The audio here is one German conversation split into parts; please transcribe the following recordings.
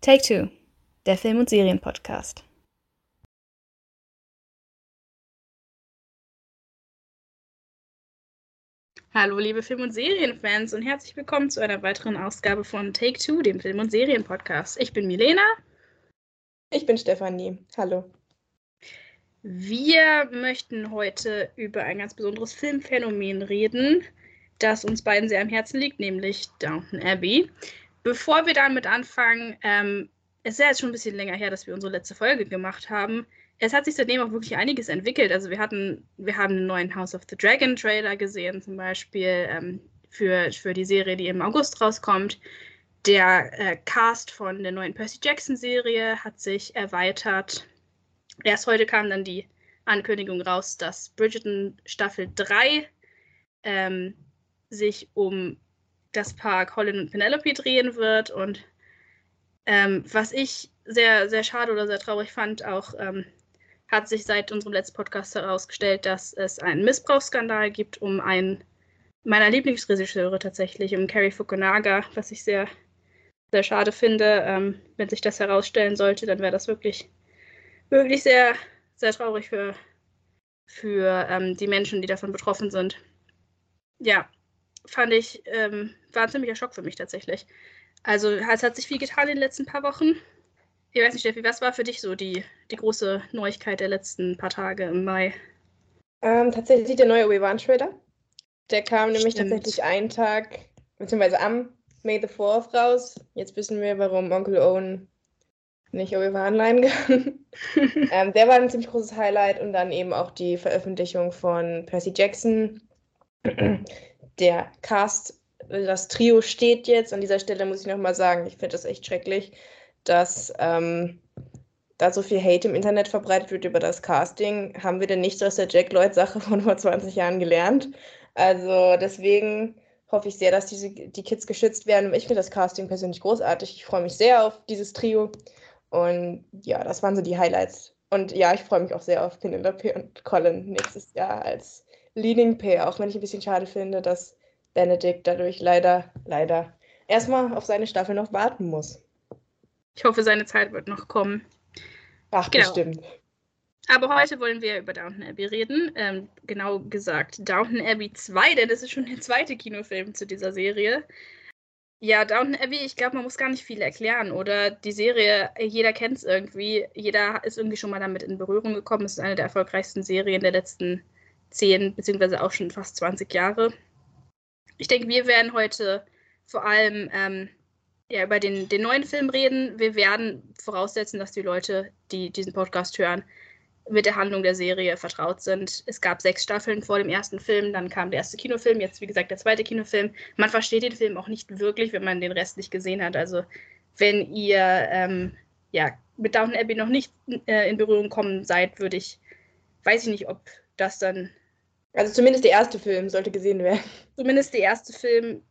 Take Two, der Film- und Serienpodcast. Hallo, liebe Film- und Serienfans und herzlich willkommen zu einer weiteren Ausgabe von Take Two, dem Film- und Serienpodcast. Ich bin Milena. Ich bin Stefanie. Hallo. Wir möchten heute über ein ganz besonderes Filmphänomen reden, das uns beiden sehr am Herzen liegt, nämlich Downton Abbey. Bevor wir damit anfangen, ähm, es ist ja jetzt schon ein bisschen länger her, dass wir unsere letzte Folge gemacht haben. Es hat sich seitdem auch wirklich einiges entwickelt. Also wir hatten, wir haben einen neuen House of the Dragon Trailer gesehen, zum Beispiel ähm, für, für die Serie, die im August rauskommt. Der äh, Cast von der neuen Percy Jackson Serie hat sich erweitert. Erst heute kam dann die Ankündigung raus, dass Bridgerton Staffel 3 ähm, sich um das Paar Colin und Penelope drehen wird. Und ähm, was ich sehr, sehr schade oder sehr traurig fand, auch ähm, hat sich seit unserem letzten Podcast herausgestellt, dass es einen Missbrauchsskandal gibt um einen meiner Lieblingsregisseure tatsächlich, um Carrie Fukunaga, was ich sehr, sehr schade finde. Ähm, wenn sich das herausstellen sollte, dann wäre das wirklich, wirklich sehr, sehr traurig für, für ähm, die Menschen, die davon betroffen sind. Ja, fand ich, ähm, war ein ziemlicher Schock für mich tatsächlich. Also es hat sich viel getan in den letzten paar Wochen. Ich weiß nicht, Steffi, was war für dich so die, die große Neuigkeit der letzten paar Tage im Mai? Ähm, tatsächlich der neue Obi-Wan-Trailer. Der kam nämlich Stimmt. tatsächlich einen Tag, beziehungsweise am May the 4th raus. Jetzt wissen wir, warum Onkel Owen nicht Obi-Wan leihen kann. ähm, der war ein ziemlich großes Highlight und dann eben auch die Veröffentlichung von Percy Jackson. Der Cast, das Trio steht jetzt. An dieser Stelle muss ich nochmal sagen, ich finde das echt schrecklich, dass ähm, da so viel Hate im Internet verbreitet wird über das Casting. Haben wir denn nichts aus der Jack Lloyd-Sache von vor 20 Jahren gelernt? Also deswegen hoffe ich sehr, dass diese, die Kids geschützt werden. Ich finde das Casting persönlich großartig. Ich freue mich sehr auf dieses Trio. Und ja, das waren so die Highlights. Und ja, ich freue mich auch sehr auf Penelope und Colin nächstes Jahr als Leading Pair, auch wenn ich ein bisschen schade finde, dass Benedict dadurch leider, leider erstmal auf seine Staffel noch warten muss. Ich hoffe, seine Zeit wird noch kommen. Ach, Genau. bestimmt. Aber heute wollen wir über Downton Abbey reden. Ähm, genau gesagt Downton Abbey 2, denn das ist schon der zweite Kinofilm zu dieser Serie. Ja, Downton Abbey, ich glaube, man muss gar nicht viel erklären, oder? Die Serie, jeder kennt es irgendwie. Jeder ist irgendwie schon mal damit in Berührung gekommen. Es ist eine der erfolgreichsten Serien der letzten 10, beziehungsweise auch schon fast 20 Jahre. Ich denke, wir werden heute vor allem ähm, ja, über den, den neuen Film reden. Wir werden voraussetzen, dass die Leute, die diesen Podcast hören, mit der Handlung der Serie vertraut sind. Es gab sechs Staffeln vor dem ersten Film, dann kam der erste Kinofilm, jetzt wie gesagt der zweite Kinofilm. Man versteht den Film auch nicht wirklich, wenn man den Rest nicht gesehen hat. Also wenn ihr ähm, ja, mit Downton Abbey noch nicht äh, in Berührung kommen seid, würde ich, weiß ich nicht, ob das dann Also zumindest der erste Film sollte gesehen werden. zumindest der erste Film,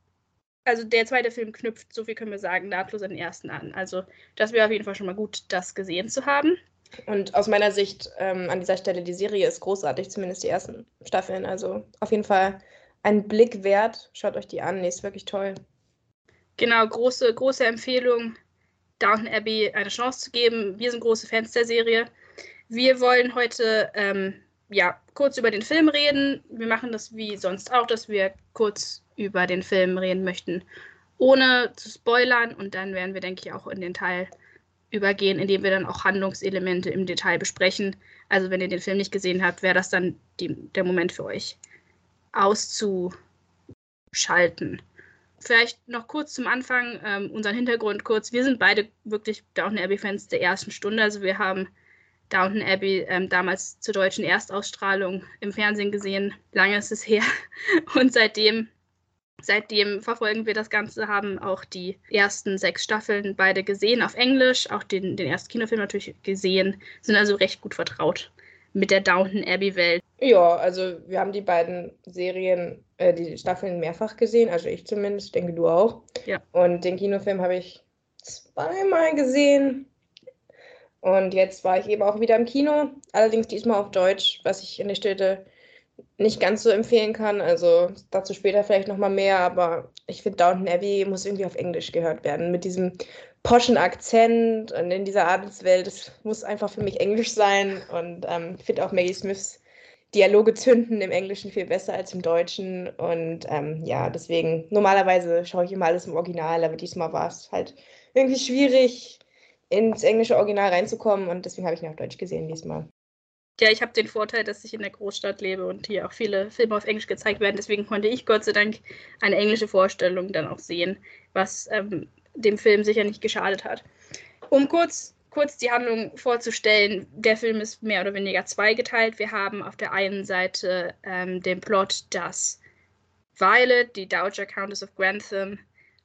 also der zweite Film knüpft, so viel können wir sagen, nahtlos an den ersten an. Also das wäre auf jeden Fall schon mal gut, das gesehen zu haben. Und aus meiner Sicht ähm, an dieser Stelle, die Serie ist großartig, zumindest die ersten Staffeln. Also auf jeden Fall ein Blick wert. Schaut euch die an, die ist wirklich toll. Genau, große, große Empfehlung, Downton Abbey eine Chance zu geben. Wir sind große Fans der Serie. Wir wollen heute ähm, ja, kurz über den Film reden. Wir machen das wie sonst auch, dass wir kurz über den Film reden möchten, ohne zu spoilern. Und dann werden wir, denke ich, auch in den Teil übergehen, in dem wir dann auch Handlungselemente im Detail besprechen. Also wenn ihr den Film nicht gesehen habt, wäre das dann die, der Moment für euch auszuschalten. Vielleicht noch kurz zum Anfang ähm, unseren Hintergrund kurz. Wir sind beide wirklich Downton Abbey-Fans der ersten Stunde. Also wir haben Downton Abbey ähm, damals zur deutschen Erstausstrahlung im Fernsehen gesehen. Lange ist es her. Und seitdem, seitdem verfolgen wir das Ganze, haben auch die ersten sechs Staffeln beide gesehen auf Englisch, auch den, den ersten Kinofilm natürlich gesehen, sind also recht gut vertraut mit der Downton Abbey-Welt. Ja, also wir haben die beiden Serien, äh, die Staffeln mehrfach gesehen, also ich zumindest, denke du auch. Ja. Und den Kinofilm habe ich zweimal gesehen. Und jetzt war ich eben auch wieder im Kino, allerdings diesmal auf Deutsch, was ich an der Stelle nicht ganz so empfehlen kann. Also dazu später vielleicht nochmal mehr, aber ich finde Downton Abbey muss irgendwie auf Englisch gehört werden. Mit diesem poschen Akzent und in dieser Adelswelt, das muss einfach für mich Englisch sein. Und ähm, ich finde auch Maggie Smiths Dialoge zünden im Englischen viel besser als im Deutschen. Und ähm, ja, deswegen, normalerweise schaue ich immer alles im Original, aber diesmal war es halt irgendwie schwierig, ins englische Original reinzukommen und deswegen habe ich ihn auf Deutsch gesehen diesmal. Ja, ich habe den Vorteil, dass ich in der Großstadt lebe und hier auch viele Filme auf Englisch gezeigt werden. Deswegen konnte ich Gott sei Dank eine englische Vorstellung dann auch sehen, was ähm, dem Film sicher nicht geschadet hat. Um kurz, kurz die Handlung vorzustellen, der Film ist mehr oder weniger zweigeteilt. Wir haben auf der einen Seite ähm, den Plot, dass Violet, die Dowager Countess of Grantham,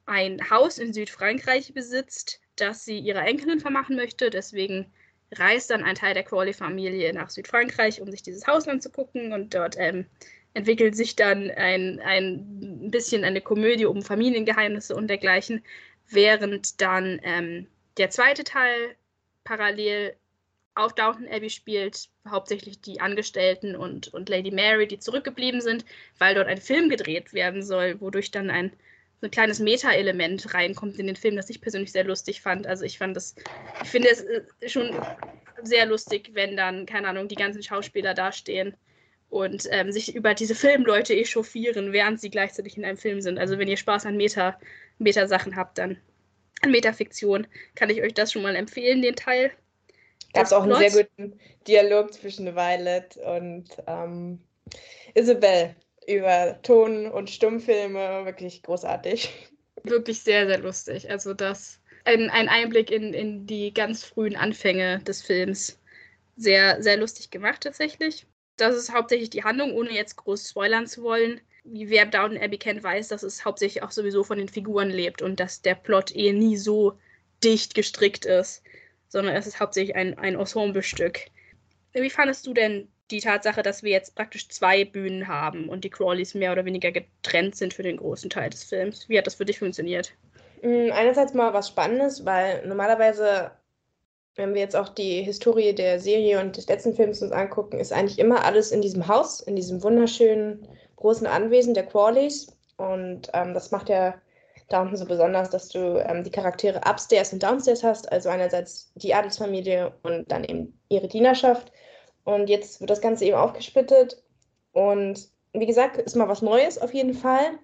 ein Haus in Südfrankreich besitzt, das sie ihrer Enkelin vermachen möchte. Deswegen reist dann ein Teil der Crawley-Familie nach Südfrankreich, um sich dieses Haus anzugucken und dort ähm, entwickelt sich dann ein, ein bisschen eine Komödie um Familiengeheimnisse und dergleichen, während dann ähm, der zweite Teil parallel auf Downton Abbey spielt, hauptsächlich die Angestellten und, und Lady Mary, die zurückgeblieben sind, weil dort ein Film gedreht werden soll, wodurch dann ein ein kleines Meta-Element reinkommt in den Film, das ich persönlich sehr lustig fand. Also ich fand das, ich finde es äh, schon sehr lustig, wenn dann, keine Ahnung, die ganzen Schauspieler dastehen und ähm, sich über diese Filmleute echauffieren, während sie gleichzeitig in einem Film sind. Also wenn ihr Spaß an Meta, Meta-Sachen habt, dann an Metafiktion, kann ich euch das schon mal empfehlen, den Teil. Gab es auch einen sehr guten Dialog zwischen Violet und ähm, Isabel über Ton- und Stummfilme. Wirklich großartig. Wirklich sehr, sehr lustig. Also das ein, ein Einblick in, in die ganz frühen Anfänge des Films. Sehr, sehr lustig gemacht tatsächlich. Das ist hauptsächlich die Handlung, ohne jetzt groß spoilern zu wollen. Wie wer Downton Abbey kennt, weiß, dass es hauptsächlich auch sowieso von den Figuren lebt und dass der Plot eh nie so dicht gestrickt ist, sondern es ist hauptsächlich ein, ein Ensemble-Stück. Wie fandest du denn die Tatsache, dass wir jetzt praktisch zwei Bühnen haben und die Crawleys mehr oder weniger getrennt sind für den großen Teil des Films. Wie hat das für dich funktioniert? Mm, einerseits mal was Spannendes, weil normalerweise, wenn wir jetzt auch die Historie der Serie und des letzten Films uns angucken, ist eigentlich immer alles in diesem Haus, in diesem wunderschönen großen Anwesen der Crawleys. Und ähm, das macht ja Downton so besonders, dass du ähm, die Charaktere upstairs und downstairs hast, also einerseits die Adelsfamilie und dann eben ihre Dienerschaft. Und jetzt wird das Ganze eben aufgesplittet. Und wie gesagt, ist mal was Neues auf jeden Fall.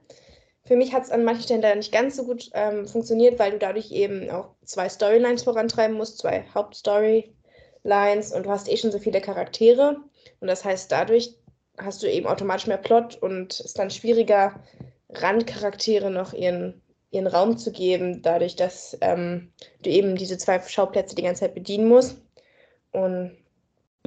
Für mich hat es an manchen Stellen da nicht ganz so gut ähm, funktioniert, weil du dadurch eben auch zwei Storylines vorantreiben musst, zwei Hauptstorylines und du hast eh schon so viele Charaktere. Und das heißt, dadurch hast du eben automatisch mehr Plot und es ist dann schwieriger, Randcharaktere noch ihren, ihren Raum zu geben, dadurch, dass ähm, du eben diese zwei Schauplätze die ganze Zeit bedienen musst. Und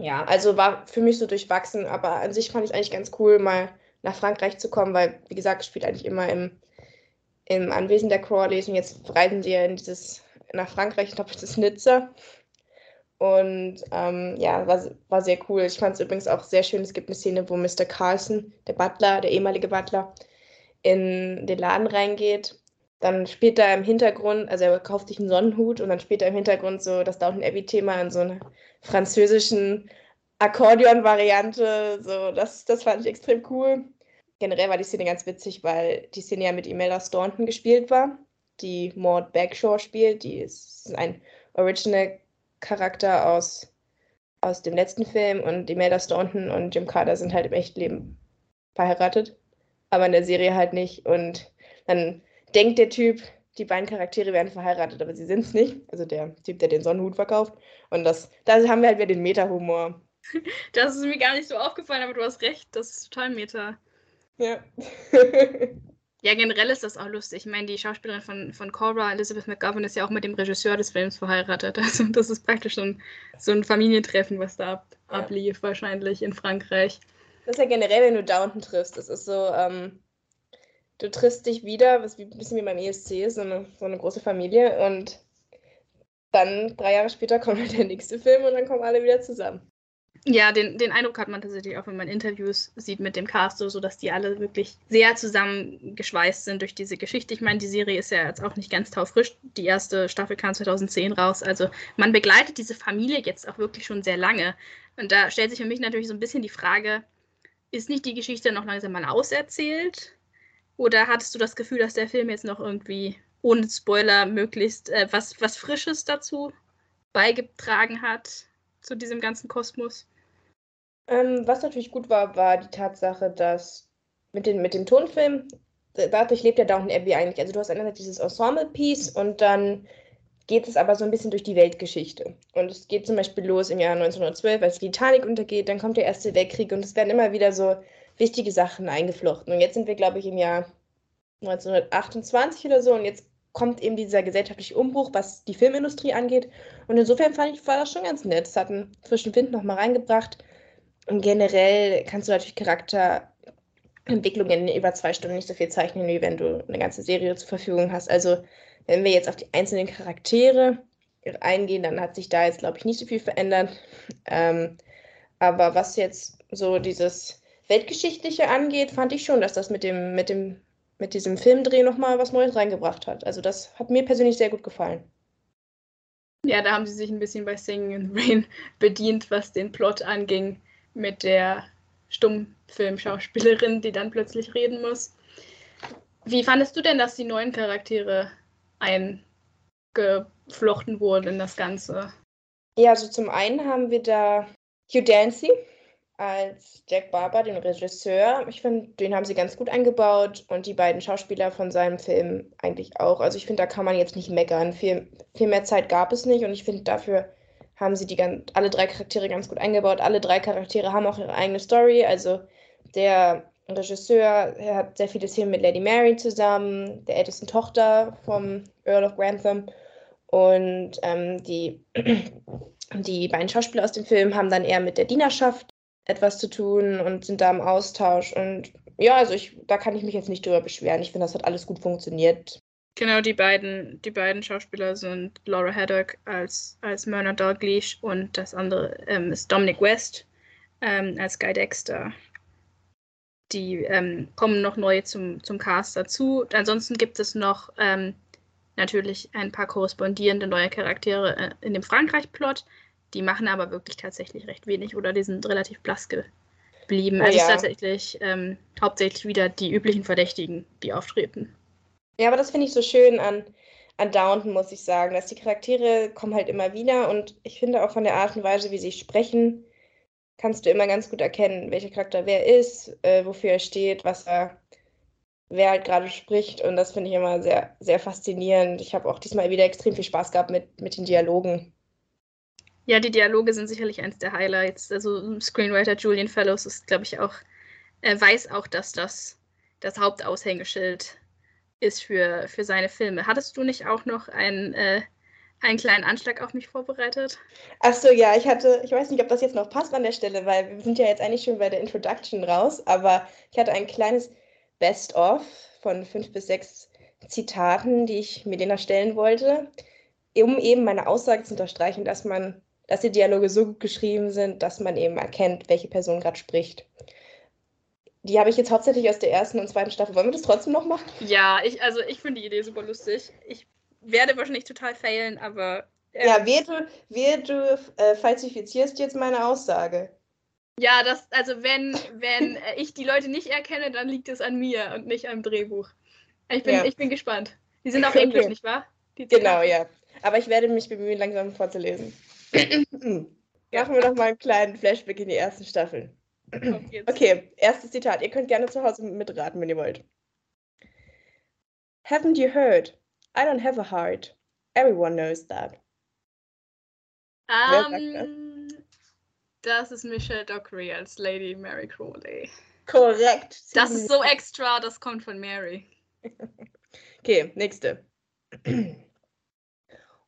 ja, also war für mich so durchwachsen, aber an sich fand ich eigentlich ganz cool, mal nach Frankreich zu kommen, weil, wie gesagt, ich spiele eigentlich immer im, im Anwesen der Crawleys und jetzt reisen sie ja in dieses, nach Frankreich, ich glaube, das ist Nizza. Und ähm, ja, war, war sehr cool. Ich fand es übrigens auch sehr schön. Es gibt eine Szene, wo Mr. Carlson, der Butler, der ehemalige Butler, in den Laden reingeht. Dann spielt er im Hintergrund, also er kauft sich einen Sonnenhut und dann spielt er im Hintergrund so das Downton Abbey-Thema in so einer französischen Akkordeon-Variante. So, das, das fand ich extrem cool. Generell war die Szene ganz witzig, weil die Szene ja mit Imelda Staunton gespielt war, die Maud Bagshaw spielt. Die ist ein Original-Charakter aus, aus dem letzten Film und Imelda Staunton und Jim Carter sind halt im Echtleben verheiratet, aber in der Serie halt nicht. Und dann denkt der Typ, die beiden Charaktere wären verheiratet, aber sie sind es nicht. Also der Typ, der den Sonnenhut verkauft. Und das, da haben wir halt wieder den Meta-Humor. Das ist mir gar nicht so aufgefallen, aber du hast recht, das ist total Meta. Ja. ja, generell ist das auch lustig. Ich meine, die Schauspielerin von, von Cobra, Elizabeth McGovern, ist ja auch mit dem Regisseur des Films verheiratet. Also das ist praktisch so ein, so ein Familientreffen, was da ab, ja. ablief, wahrscheinlich in Frankreich. Das ist ja generell, wenn du Downton triffst. Das ist so, ähm, du triffst dich wieder, was wie, ein bisschen wie beim ESC so eine, so eine große Familie und dann drei Jahre später kommt halt der nächste Film und dann kommen alle wieder zusammen. Ja, den, den Eindruck hat man tatsächlich auch, wenn man Interviews sieht mit dem Cast, so, dass die alle wirklich sehr zusammengeschweißt sind durch diese Geschichte. Ich meine, die Serie ist ja jetzt auch nicht ganz taufrisch. Die erste Staffel kam 2010 raus. Also man begleitet diese Familie jetzt auch wirklich schon sehr lange. Und da stellt sich für mich natürlich so ein bisschen die Frage, ist nicht die Geschichte noch langsam mal auserzählt? Oder hattest du das Gefühl, dass der Film jetzt noch irgendwie ohne Spoiler möglichst äh, was, was Frisches dazu beigetragen hat, zu diesem ganzen Kosmos. Ähm, was natürlich gut war, war die Tatsache, dass mit, den, mit dem Tonfilm, dadurch lebt ja Downton Abbey eigentlich. Also du hast einerseits dieses Ensemble-Piece und dann geht es aber so ein bisschen durch die Weltgeschichte. Und es geht zum Beispiel los im Jahr 1912, als die Titanic untergeht, dann kommt der Erste Weltkrieg und es werden immer wieder so wichtige Sachen eingeflochten. Und jetzt sind wir, glaube ich, im Jahr 1928 oder so und jetzt kommt eben dieser gesellschaftliche Umbruch, was die Filmindustrie angeht. Und insofern fand ich, war das schon ganz nett. Es hat einen frischen Wind nochmal reingebracht. Und generell kannst du natürlich Charakterentwicklungen in über zwei Stunden nicht so viel zeichnen, wie wenn du eine ganze Serie zur Verfügung hast. Also wenn wir jetzt auf die einzelnen Charaktere eingehen, dann hat sich da jetzt, glaube ich, nicht so viel verändert. Ähm, aber was jetzt so dieses Weltgeschichtliche angeht, fand ich schon, dass das mit dem, mit dem, mit diesem Filmdreh nochmal was Neues reingebracht hat. Also das hat mir persönlich sehr gut gefallen. Ja, da haben sie sich ein bisschen bei Singing in Rain bedient, was den Plot anging mit der Stummfilmschauspielerin, die dann plötzlich reden muss. Wie fandest du denn, dass die neuen Charaktere eingeflochten wurden in das Ganze? Ja, also zum einen haben wir da Hugh Dancy als Jack Barber, den Regisseur. Ich finde, den haben sie ganz gut eingebaut und die beiden Schauspieler von seinem Film eigentlich auch. Also ich finde, da kann man jetzt nicht meckern. Viel, viel mehr Zeit gab es nicht und ich finde, dafür haben sie die ganz, alle drei Charaktere ganz gut eingebaut. Alle drei Charaktere haben auch ihre eigene Story. Also der Regisseur er hat sehr viele Szenen mit Lady Mary zusammen, der ältesten Tochter vom Earl of Grantham. Und ähm, die, die beiden Schauspieler aus dem Film haben dann eher mit der Dienerschaft etwas zu tun und sind da im Austausch. Und ja, also ich, da kann ich mich jetzt nicht drüber beschweren. Ich finde, das hat alles gut funktioniert. Genau, die beiden, die beiden Schauspieler sind Laura Haddock als, als Myrna Dalglish und das andere ähm, ist Dominic West ähm, als Guy Dexter. Die ähm, kommen noch neu zum, zum Cast dazu. Ansonsten gibt es noch ähm, natürlich ein paar korrespondierende neue Charaktere äh, in dem Frankreich-Plot. Die machen aber wirklich tatsächlich recht wenig oder die sind relativ blass geblieben. Also ja. es ist tatsächlich ähm, hauptsächlich wieder die üblichen Verdächtigen, die auftreten. Ja, aber das finde ich so schön an, an Downton, muss ich sagen, dass die Charaktere kommen halt immer wieder und ich finde auch von der Art und Weise, wie sie sprechen, kannst du immer ganz gut erkennen, welcher Charakter wer ist, äh, wofür er steht, was er, wer halt gerade spricht und das finde ich immer sehr, sehr faszinierend. Ich habe auch diesmal wieder extrem viel Spaß gehabt mit, mit den Dialogen. Ja, die Dialoge sind sicherlich eins der Highlights. Also Screenwriter Julian Fellows ist, glaube ich, auch, er weiß auch, dass das das Hauptaushängeschild ist für, für seine Filme. Hattest du nicht auch noch einen, äh, einen kleinen Anschlag auf mich vorbereitet? Ach so, ja, ich hatte, ich weiß nicht, ob das jetzt noch passt an der Stelle, weil wir sind ja jetzt eigentlich schon bei der Introduction raus, aber ich hatte ein kleines Best-of von fünf bis sechs Zitaten, die ich mir denen erstellen wollte, um eben meine Aussage zu unterstreichen, dass man dass die Dialoge so gut geschrieben sind, dass man eben erkennt, welche Person gerade spricht. Die habe ich jetzt hauptsächlich aus der ersten und zweiten Staffel. Wollen wir das trotzdem noch machen? Ja, ich, also ich finde die Idee super lustig. Ich werde wahrscheinlich total failen, aber. Ähm, ja, wer du, wer du äh, falsifizierst jetzt meine Aussage. Ja, das, also wenn, wenn ich die Leute nicht erkenne, dann liegt es an mir und nicht am Drehbuch. Ich bin, ja. ich bin gespannt. Die sind auf Englisch, nicht wahr? genau, ja. Aber ich werde mich bemühen, langsam vorzulesen. Machen wir doch mal einen kleinen Flashback in die ersten Staffeln. Okay, erstes Zitat. Ihr könnt gerne zu Hause mitraten, wenn ihr wollt. Haven't you heard? I don't have a heart. Everyone knows that. Um, das? das ist Michelle Dockery als Lady Mary Crawley. Korrekt. Das ist so extra, das kommt von Mary. okay, nächste.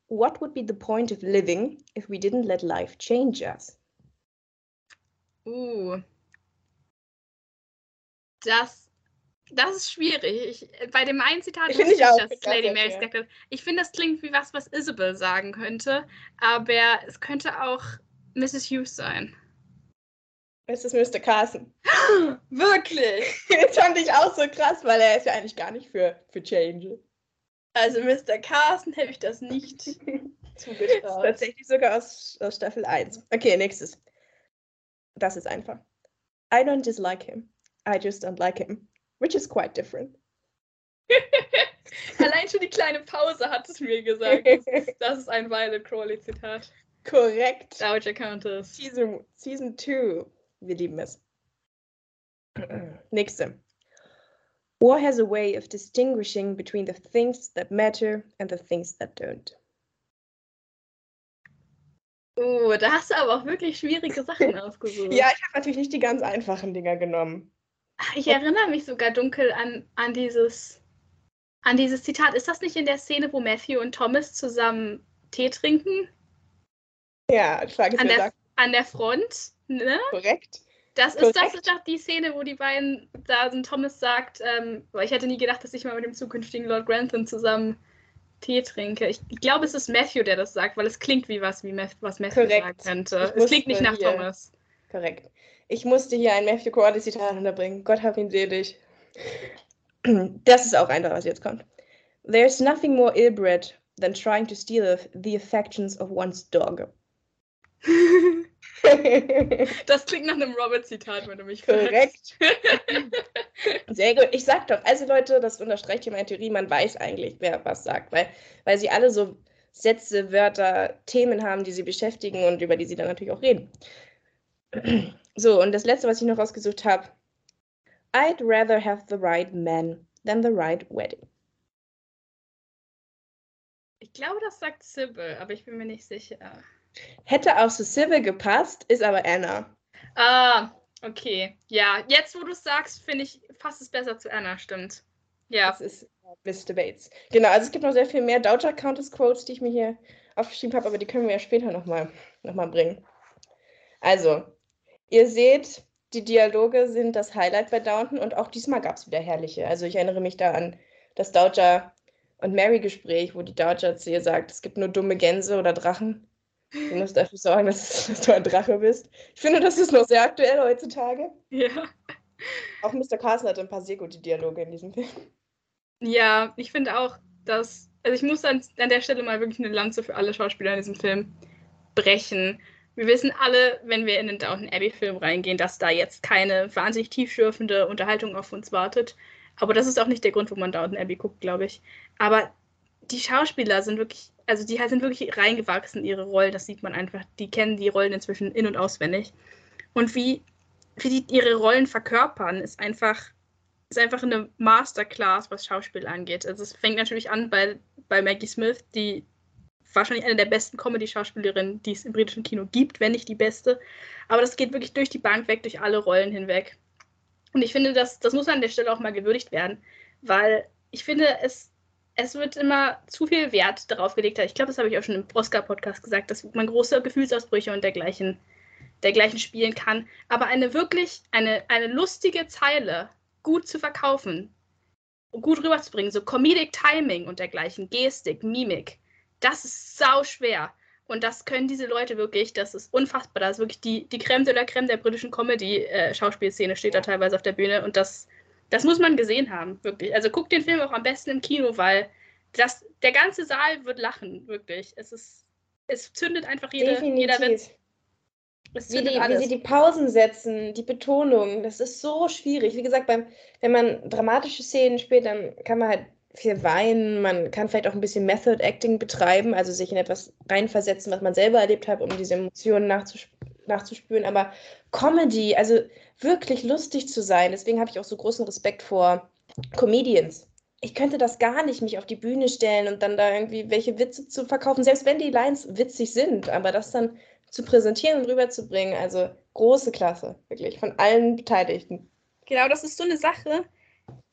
What would be the point of living if we didn't let life change us? Uh. Das, das ist schwierig. Ich, bei dem einen Zitat finde ich auch, das Lady Mary. Ich finde, das klingt wie was, was Isabel sagen könnte, aber es könnte auch Mrs. Hughes sein. Es ist Mr. Carson. Wirklich? Das fand ich auch so krass, weil er ist ja eigentlich gar nicht für, für Change. Also Mr. Carson hätte ich das nicht zugetraut. Tatsächlich sogar aus, aus Staffel 1. Okay, nächstes. Das ist einfach. I don't dislike him. I just don't like him. Which is quite different. Allein schon die kleine Pause hat es mir gesagt. Das ist, ein Violet Crawley-Zitat. Korrekt. Dowager Countess. Season 2. Season two. Wir lieben es. Nächste. War has a way of distinguishing between the things that matter and the things that don't. Oh, da hast du aber auch wirklich schwierige Sachen ausgesucht. Ja, ich habe natürlich nicht die ganz einfachen Dinger genommen. Ich erinnere mich sogar dunkel an, an dieses an dieses Zitat. Ist das nicht in der Szene, wo Matthew und Thomas zusammen Tee trinken? Ja, Frage an der, an der Front, ne? Korrekt. Das ist, das ist doch die Szene, wo die beiden da sind. Thomas sagt, ähm, ich hätte nie gedacht, dass ich mal mit dem zukünftigen Lord Grantham zusammen Tee trinke. Ich, ich glaube, es ist Matthew, der das sagt, weil es klingt wie was, wie Math, was Matthew Korrekt. sagen könnte. Es klingt nicht nach hier. Thomas. Korrekt. Ich musste hier ein Matthew Cordy-Zitat unterbringen. Gott hab ihn selig. Das ist auch einfach, was jetzt kommt. There's nothing more ill-bred than trying to steal the affections of one's dog. das klingt nach einem Robert-Zitat, wenn du mich fragst. Korrekt. Sehr gut. Ich sag doch, also Leute, das unterstreicht hier meine Theorie, man weiß eigentlich, wer was sagt, weil, weil sie alle so Sätze, Wörter, Themen haben, die sie beschäftigen und über die sie dann natürlich auch reden. So, und das letzte, was ich noch rausgesucht habe. I'd rather have the right man than the right wedding. Ich glaube, das sagt Sybil, aber ich bin mir nicht sicher. Hätte auch zu Sybil gepasst, ist aber Anna. Ah, okay. Ja, jetzt, wo du es sagst, finde ich, passt es besser zu Anna, stimmt. Ja. Das ist Miss Debates. Genau, also es gibt noch sehr viel mehr Doja Countess Quotes, die ich mir hier aufgeschrieben habe, aber die können wir ja später nochmal noch mal bringen. Also, ihr seht, die Dialoge sind das Highlight bei Downton und auch diesmal gab es wieder herrliche. Also ich erinnere mich da an das Doja und Mary Gespräch, wo die Doja zu ihr sagt, es gibt nur dumme Gänse oder Drachen. Du musst dafür sorgen, dass, dass, du ein Drache bist. Ich finde, das ist noch sehr aktuell heutzutage. Ja. Auch Mr. Carson hat ein paar sehr gute Dialoge in diesem Film. Ja, ich finde auch, dass. Also ich muss an, an der Stelle mal wirklich eine Lanze für alle Schauspieler in diesem Film brechen. Wir wissen alle, wenn wir in den Downton Abbey-Film reingehen, dass da jetzt keine wahnsinnig tiefschürfende Unterhaltung auf uns wartet. Aber das ist auch nicht der Grund, wo man Downton Abbey guckt, glaube ich. Aber die Schauspieler sind wirklich also die sind wirklich reingewachsen in ihre Rollen. Das sieht man einfach. Die kennen die Rollen inzwischen in- und auswendig. Und wie, wie die ihre Rollen verkörpern, ist einfach, ist einfach eine Masterclass, was Schauspiel angeht. Also es fängt natürlich an bei, bei Maggie Smith, die wahrscheinlich eine der besten Comedy-Schauspielerinnen, die es im britischen Kino gibt, wenn nicht die beste. Aber das geht wirklich durch die Bank weg, durch alle Rollen hinweg. Und ich finde, das, das muss an der Stelle auch mal gewürdigt werden, weil ich finde, es es wird immer zu viel Wert darauf gelegt. Ich glaube, das habe ich auch schon im Oscar-Podcast gesagt, dass man große Gefühlsausbrüche und dergleichen, dergleichen spielen kann. Aber eine wirklich, eine, eine lustige Zeile gut zu verkaufen, gut rüberzubringen, so Comedic Timing und dergleichen, Gestik, Mimik, das ist sau schwer. Und das können diese Leute wirklich, das ist unfassbar. Da ist wirklich die, die Creme de la Creme der britischen Comedy-Schauspielszene steht da teilweise auf der Bühne und das das muss man gesehen haben, wirklich. Also guckt den Film auch am besten im Kino, weil das, der ganze Saal wird lachen, wirklich. Es ist, es zündet einfach jede, Definitiv. jeder Witz. Wie, die, wie, sie die Pausen setzen, die Betonung, das ist so schwierig. Wie gesagt, beim, wenn man dramatische Szenen spielt, dann kann man halt viel weinen, man kann vielleicht auch ein bisschen Method Acting betreiben, also sich in etwas reinversetzen, was man selber erlebt hat, um diese Emotionen nachzusp nachzuspüren. Aber Comedy, also wirklich lustig zu sein. Deswegen habe ich auch so großen Respekt vor Comedians. Ich könnte das gar nicht, mich auf die Bühne stellen und dann da irgendwie welche Witze zu verkaufen, selbst wenn die Lines witzig sind, aber das dann zu präsentieren und rüberzubringen, also große Klasse, wirklich, von allen Beteiligten. Genau, das ist so eine Sache,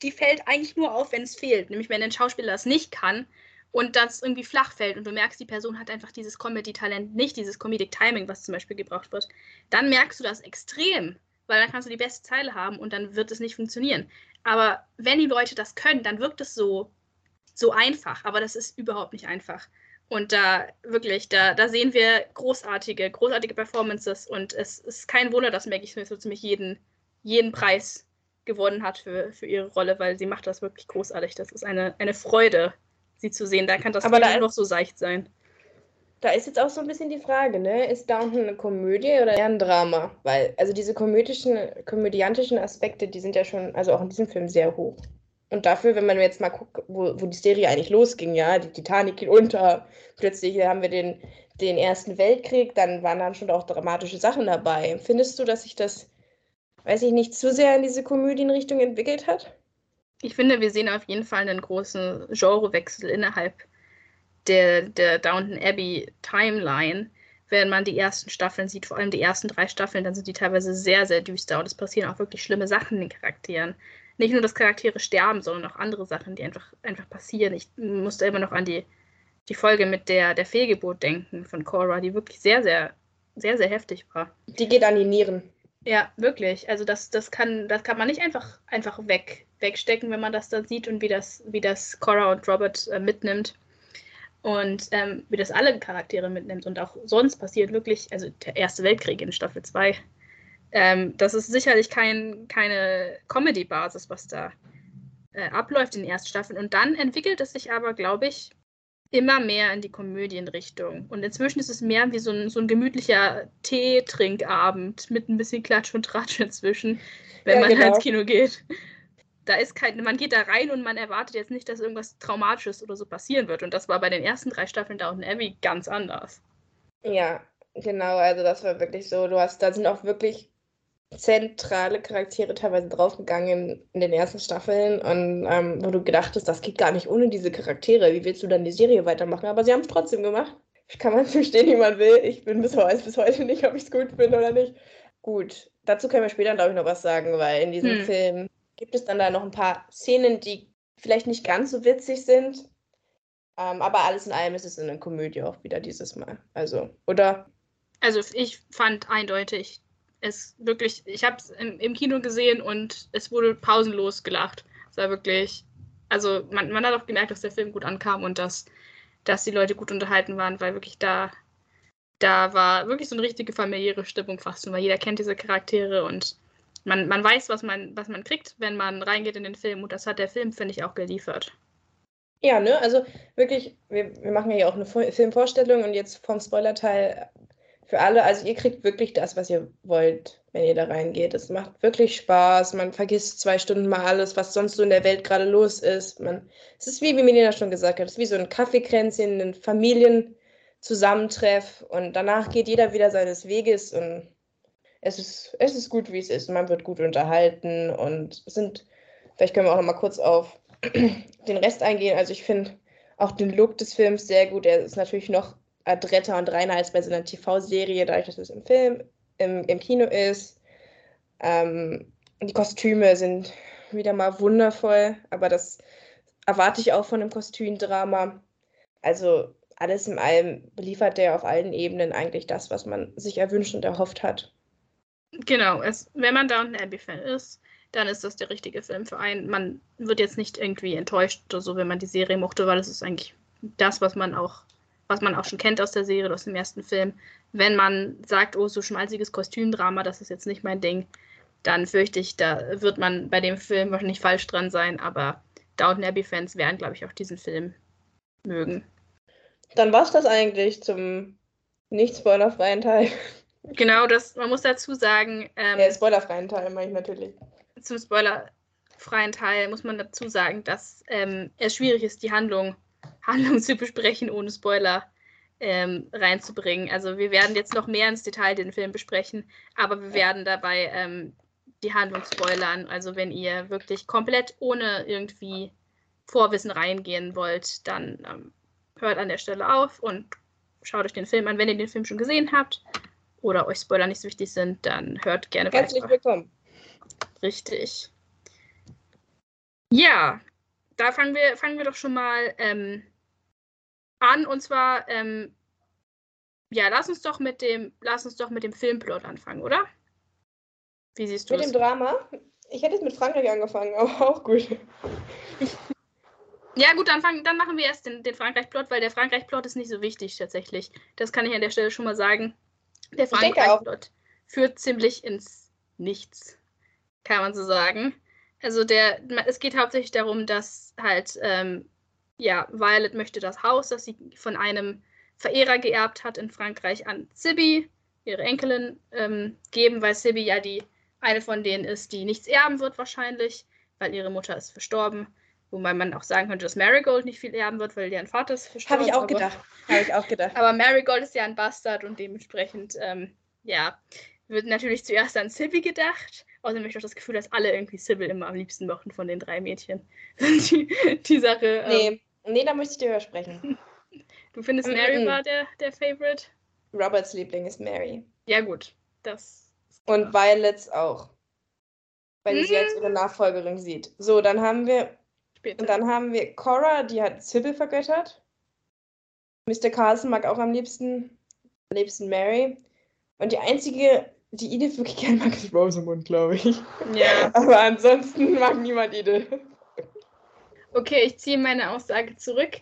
die fällt eigentlich nur auf, wenn es fehlt. Nämlich, wenn ein Schauspieler das nicht kann und das irgendwie flach fällt und du merkst, die Person hat einfach dieses Comedy-Talent, nicht dieses Comedic Timing, was zum Beispiel gebraucht wird, dann merkst du das extrem weil dann kannst du die beste Zeile haben und dann wird es nicht funktionieren. Aber wenn die Leute das können, dann wirkt es so, so einfach. Aber das ist überhaupt nicht einfach. Und da wirklich, da, da sehen wir großartige, großartige Performances. Und es ist kein Wunder, dass Maggie Smith so ziemlich jeden, jeden Preis gewonnen hat für, für ihre Rolle, weil sie macht das wirklich großartig. Das ist eine, eine Freude, sie zu sehen. Da kann das Aber da noch so seicht sein. Da ist jetzt auch so ein bisschen die Frage, ne? Ist Downton eine Komödie oder eher ein Drama? Weil, also diese komödischen, komödiantischen Aspekte, die sind ja schon, also auch in diesem Film sehr hoch. Und dafür, wenn man jetzt mal guckt, wo, wo die Serie eigentlich losging, ja, die Titanic geht unter, plötzlich haben wir den, den Ersten Weltkrieg, dann waren dann schon auch dramatische Sachen dabei. Findest du, dass sich das, weiß ich nicht, zu sehr in diese Komödienrichtung entwickelt hat? Ich finde, wir sehen auf jeden Fall einen großen Genrewechsel innerhalb der, der Downton Abbey Timeline. Wenn man die ersten Staffeln sieht, vor allem die ersten drei Staffeln, dann sind die teilweise sehr, sehr düster und es passieren auch wirklich schlimme Sachen den Charakteren. Nicht nur, dass Charaktere sterben, sondern auch andere Sachen, die einfach, einfach passieren. Ich musste immer noch an die, die Folge mit der, der Fehlgeburt denken von Cora, die wirklich sehr, sehr, sehr, sehr heftig war. Die geht an die Nieren. Ja, wirklich. Also das, das kann, das kann man nicht einfach, einfach weg, wegstecken, wenn man das dann sieht und wie das, wie das Cora und Robert äh, mitnimmt. Und ähm, wie das alle Charaktere mitnimmt. Und auch sonst passiert wirklich, also der Erste Weltkrieg in Staffel 2. Ähm, das ist sicherlich kein, keine Comedy-Basis, was da äh, abläuft in den ersten Staffeln. Und dann entwickelt es sich aber, glaube ich, immer mehr in die Komödienrichtung. Und inzwischen ist es mehr wie so ein, so ein gemütlicher Teetrinkabend mit ein bisschen Klatsch und Tratsch inzwischen, wenn ja, man genau. ins Kino geht. Da ist kein, man geht da rein und man erwartet jetzt nicht, dass irgendwas Traumatisches oder so passieren wird. Und das war bei den ersten drei Staffeln Downton Abbey ganz anders. Ja, genau. Also das war wirklich so. Du hast, da sind auch wirklich zentrale Charaktere teilweise draufgegangen in den ersten Staffeln und ähm, wo du gedacht hast, das geht gar nicht ohne diese Charaktere. Wie willst du dann die Serie weitermachen? Aber sie haben es trotzdem gemacht. Ich kann man verstehen, wie man will. Ich bin bis heute, bis heute nicht, ob ich es gut finde oder nicht. Gut, dazu können wir später, glaube ich, noch was sagen, weil in diesem hm. Film gibt es dann da noch ein paar Szenen, die vielleicht nicht ganz so witzig sind. Ähm, aber alles in allem ist es eine Komödie auch wieder dieses Mal. Also, oder? Also ich fand eindeutig, es wirklich, ich habe es im, im, Kino gesehen und es wurde pausenlos gelacht. Es war wirklich, also man, man hat auch gemerkt, dass der Film gut ankam und dass, dass die Leute gut unterhalten waren, weil wirklich da, da war wirklich so eine richtige familiäre Stimmung fast, weil jeder kennt diese Charaktere und man, man weiß, was man, was man kriegt, wenn man reingeht in den Film und das hat der Film, finde ich, auch geliefert. Ja, ne, also wirklich, wir, wir machen ja auch eine Filmvorstellung und jetzt vom Spoilerteil für alle. Also ihr kriegt wirklich das, was ihr wollt, wenn ihr da reingeht. Es macht wirklich Spaß. Man vergisst zwei Stunden mal alles, was sonst so in der Welt gerade los ist. Man, es ist wie, wie Melina schon gesagt hat, es ist wie so ein Kaffeekränzchen, ein Familienzusammentreff und danach geht jeder wieder seines Weges und es ist, es ist gut, wie es ist. Man wird gut unterhalten und sind, vielleicht können wir auch noch mal kurz auf den Rest eingehen. Also ich finde auch den Look des Films sehr gut. Er ist natürlich noch adretter und reiner als bei so einer TV-Serie, dadurch, dass es im Film, im, im Kino ist. Ähm, die Kostüme sind wieder mal wundervoll, aber das erwarte ich auch von einem Kostümdrama. Also alles in allem beliefert der auf allen Ebenen eigentlich das, was man sich erwünscht und erhofft hat. Genau, es, wenn man Downton Abbey-Fan ist, dann ist das der richtige Film für einen. Man wird jetzt nicht irgendwie enttäuscht oder so, wenn man die Serie mochte, weil es ist eigentlich das, was man auch was man auch schon kennt aus der Serie, aus dem ersten Film. Wenn man sagt, oh, so schmalziges Kostümdrama, das ist jetzt nicht mein Ding, dann fürchte ich, da wird man bei dem Film wahrscheinlich falsch dran sein, aber Downton Abbey-Fans werden, glaube ich, auch diesen Film mögen. Dann war es das eigentlich zum nicht spoilerfreien Teil. Genau, das, man muss dazu sagen. Ähm, ja, spoilerfreien Teil meine ich natürlich. Zum spoilerfreien Teil muss man dazu sagen, dass ähm, es schwierig ist, die Handlung Handlung zu besprechen, ohne Spoiler ähm, reinzubringen. Also wir werden jetzt noch mehr ins Detail den Film besprechen, aber wir werden dabei ähm, die Handlung spoilern. Also wenn ihr wirklich komplett ohne irgendwie Vorwissen reingehen wollt, dann ähm, hört an der Stelle auf und schaut euch den Film an. Wenn ihr den Film schon gesehen habt oder euch Spoiler nicht so wichtig sind, dann hört gerne Herzlich weiter. Herzlich willkommen. Richtig. Ja, da fangen wir, fangen wir doch schon mal ähm, an. Und zwar, ähm, ja, lass uns doch mit dem, lass uns doch mit dem Filmplot anfangen, oder? Wie siehst du Mit dem Drama? Ich hätte jetzt mit Frankreich angefangen, aber auch gut. Ja, gut, dann, fang, dann machen wir erst den, den Frankreich-Plot, weil der Frankreich-Plot ist nicht so wichtig tatsächlich. Das kann ich an der Stelle schon mal sagen. Der Frankreich-Plot führt ziemlich ins Nichts, kann man so sagen. Also der, es geht hauptsächlich darum, dass halt ähm, ja, Violet möchte das Haus, das sie von einem Verehrer geerbt hat in Frankreich, an Sibby, ihre Enkelin, ähm, geben, weil Sibby ja die eine von denen ist, die nichts erben wird wahrscheinlich, weil ihre Mutter ist verstorben. Wobei man auch sagen könnte, dass Marigold nicht viel erben wird, weil deren Vater ist verstorben. Habe ich auch gedacht. Habe ich auch gedacht. aber Marigold ist ja ein Bastard und dementsprechend, ähm, ja, wird natürlich zuerst an Sibby gedacht. Außerdem habe ich auch das Gefühl, dass alle irgendwie Sybil immer am liebsten mochten von den drei Mädchen. die, die Sache. Ähm, nee, da möchte ich dir übersprechen. Du findest mm -mm. Mary war der, der Favorite? Roberts Liebling ist Mary. Ja, gut. Das. Und Violets auch. Weil mm. sie als ihre Nachfolgerin sieht. So, dann haben wir. Später. Und dann haben wir Cora, die hat Sybil vergöttert. Mr. Carlson mag auch am liebsten, am liebsten Mary. Und die einzige, die Edith wirklich gerne mag, ist Rosamund, glaube ich. Ja. Aber ansonsten mag niemand Edith. Okay, ich ziehe meine Aussage zurück.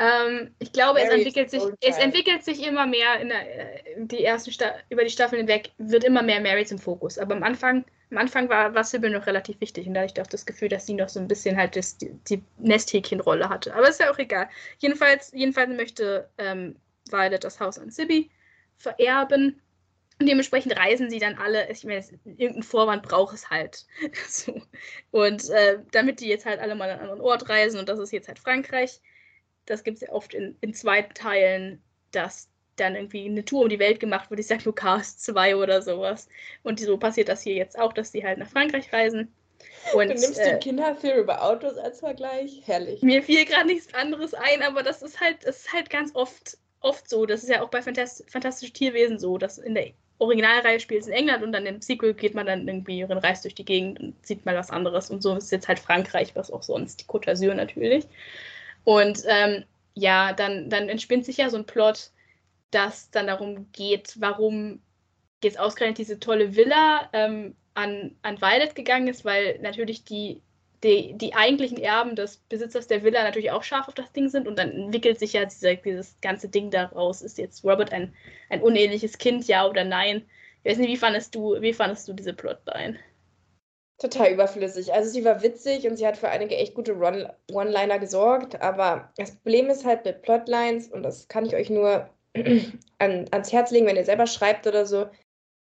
Ähm, ich glaube, es entwickelt, sich, es entwickelt sich immer mehr in der, äh, die ersten über die Staffeln hinweg, wird immer mehr Mary zum Fokus. Aber am Anfang, am Anfang war, war Sybil noch relativ wichtig und da hatte ich auch das Gefühl, dass sie noch so ein bisschen halt das, die, die Nesthäkchenrolle hatte. Aber ist ja auch egal. Jedenfalls, jedenfalls möchte ähm, Violet das Haus an Sibby vererben. Und dementsprechend reisen sie dann alle, ich meine, irgendeinen Vorwand braucht es halt. so. Und äh, damit die jetzt halt alle mal an einen anderen Ort reisen, und das ist jetzt halt Frankreich, das gibt es ja oft in, in zweiten Teilen, dass dann irgendwie eine Tour um die Welt gemacht wird. Ich sag nur Chaos 2 oder sowas. Und so passiert das hier jetzt auch, dass die halt nach Frankreich reisen. Und, du nimmst äh, den Kinderfilm über Autos als Vergleich? Herrlich. Mir fiel gerade nichts anderes ein, aber das ist halt, das ist halt ganz oft, oft so. Das ist ja auch bei Fantast Fantastische Tierwesen so, dass in der Originalreihe spielt es in England und dann im Sequel geht man dann irgendwie und reist durch die Gegend und sieht mal was anderes. Und so ist jetzt halt Frankreich, was auch sonst, die Côte d'Azur natürlich. Und ähm, ja, dann, dann entspinnt sich ja so ein Plot, dass dann darum geht, warum jetzt ausgerechnet diese tolle Villa ähm, an, an Violet gegangen ist, weil natürlich die, die, die eigentlichen Erben des Besitzers der Villa natürlich auch scharf auf das Ding sind und dann entwickelt sich ja dieser, dieses ganze Ding daraus. Ist jetzt Robert ein, ein uneheliches Kind, ja oder nein? Ich weiß nicht, wie fandest du, wie fandest du diese Plotline? total überflüssig. Also sie war witzig und sie hat für einige echt gute One-Liner gesorgt, aber das Problem ist halt mit Plotlines, und das kann ich euch nur an, ans Herz legen, wenn ihr selber schreibt oder so,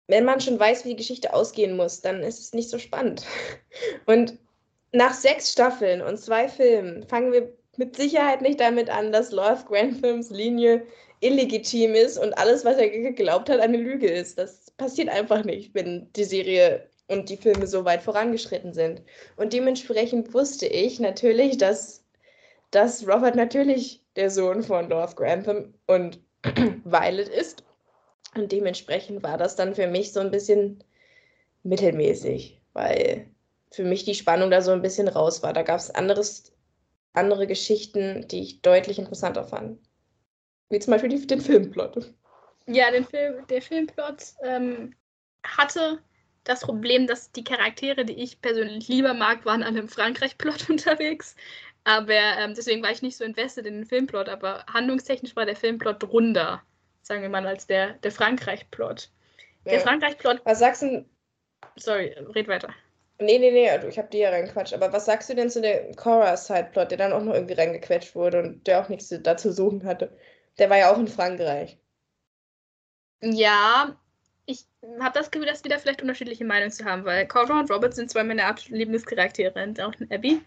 wenn man schon weiß, wie die Geschichte ausgehen muss, dann ist es nicht so spannend. Und nach sechs Staffeln und zwei Filmen fangen wir mit Sicherheit nicht damit an, dass Lord Granthams Linie illegitim ist und alles, was er geglaubt hat, eine Lüge ist. Das passiert einfach nicht, wenn die Serie und die Filme so weit vorangeschritten sind. Und dementsprechend wusste ich natürlich, dass, dass Robert natürlich der Sohn von Lord Grantham und Violet ist. Und dementsprechend war das dann für mich so ein bisschen mittelmäßig, weil für mich die Spannung da so ein bisschen raus war. Da gab es andere Geschichten, die ich deutlich interessanter fand. Wie zum Beispiel die, den Filmplot. Ja, den Film, der Filmplot ähm, hatte das Problem, dass die Charaktere, die ich persönlich lieber mag, waren alle im Frankreich-Plot unterwegs. Aber ähm, deswegen war ich nicht so invested in den Filmplot. Aber handlungstechnisch war der Filmplot runder, sagen wir mal, als der, der Frankreich-Plot. Ja. Der Frankreich-Plot. Was sagst du? Sorry, red weiter. Nee, nee, nee, also ich hab dir ja reingequatscht. Aber was sagst du denn zu dem Cora-Side-Plot, der dann auch noch irgendwie reingequetscht wurde und der auch nichts dazu suchen hatte? Der war ja auch in Frankreich. Ja, ich habe das Gefühl, dass wir da vielleicht unterschiedliche Meinungen zu haben, weil Cora und Robert sind zwei meiner absoluten Lieblingscharaktere in Downton Abbey.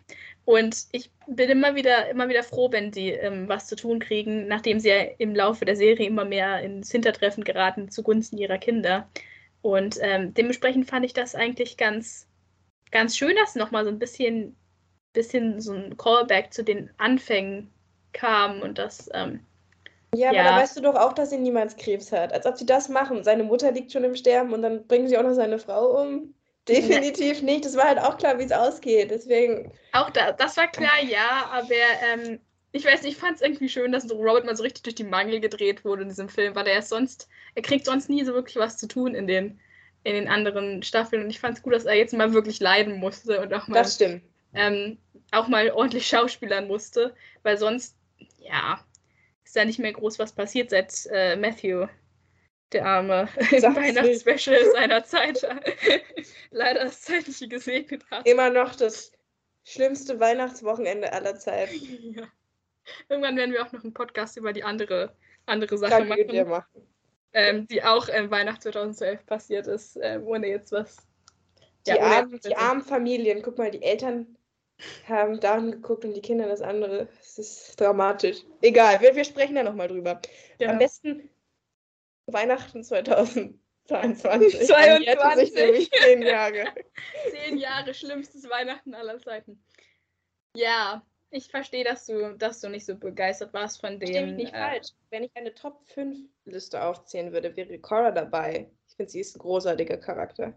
Und ich bin immer wieder, immer wieder froh, wenn sie ähm, was zu tun kriegen, nachdem sie ja im Laufe der Serie immer mehr ins Hintertreffen geraten zugunsten ihrer Kinder. Und ähm, dementsprechend fand ich das eigentlich ganz, ganz schön, dass nochmal so ein bisschen, bisschen so ein Callback zu den Anfängen kam und das ähm, ja, aber da weißt du doch auch, dass sie niemals Krebs hat. Als ob sie das machen. Seine Mutter liegt schon im Sterben und dann bringen sie auch noch seine Frau um. Definitiv ja. nicht. Das war halt auch klar, wie es ausgeht. Deswegen. Auch da, das war klar, ja, aber ähm, ich weiß nicht, ich fand es irgendwie schön, dass Robert mal so richtig durch die Mangel gedreht wurde in diesem Film, weil er ist sonst, er kriegt sonst nie so wirklich was zu tun in den, in den anderen Staffeln. Und ich fand es gut, dass er jetzt mal wirklich leiden musste und auch mal, ähm, auch mal ordentlich schauspielern musste, weil sonst, ja, ist da nicht mehr groß was passiert, seit äh, Matthew, der arme Weihnachtsspecial seiner Zeit, leider das Zeitliche gesegnet hat. Immer noch das schlimmste Weihnachtswochenende aller Zeiten. Ja. Irgendwann werden wir auch noch einen Podcast über die andere, andere Sache machen. machen. Ähm, die auch im Weihnachten 2012 passiert ist, äh, ohne jetzt was. Die, ja, armen, die armen Familien, guck mal, die Eltern haben Down geguckt und die Kinder das andere. Es ist dramatisch. Egal, wir, wir sprechen da nochmal drüber. Ja. Am besten Weihnachten 2022. 22. Zehn Jahre. Zehn Jahre, schlimmstes Weihnachten aller Zeiten. Ja, ich verstehe, dass du, dass du nicht so begeistert warst von dem. Verstehe mich nicht äh, falsch. Wenn ich eine Top 5 Liste aufzählen würde, wäre Cora dabei. Ich finde, sie ist ein großartiger Charakter.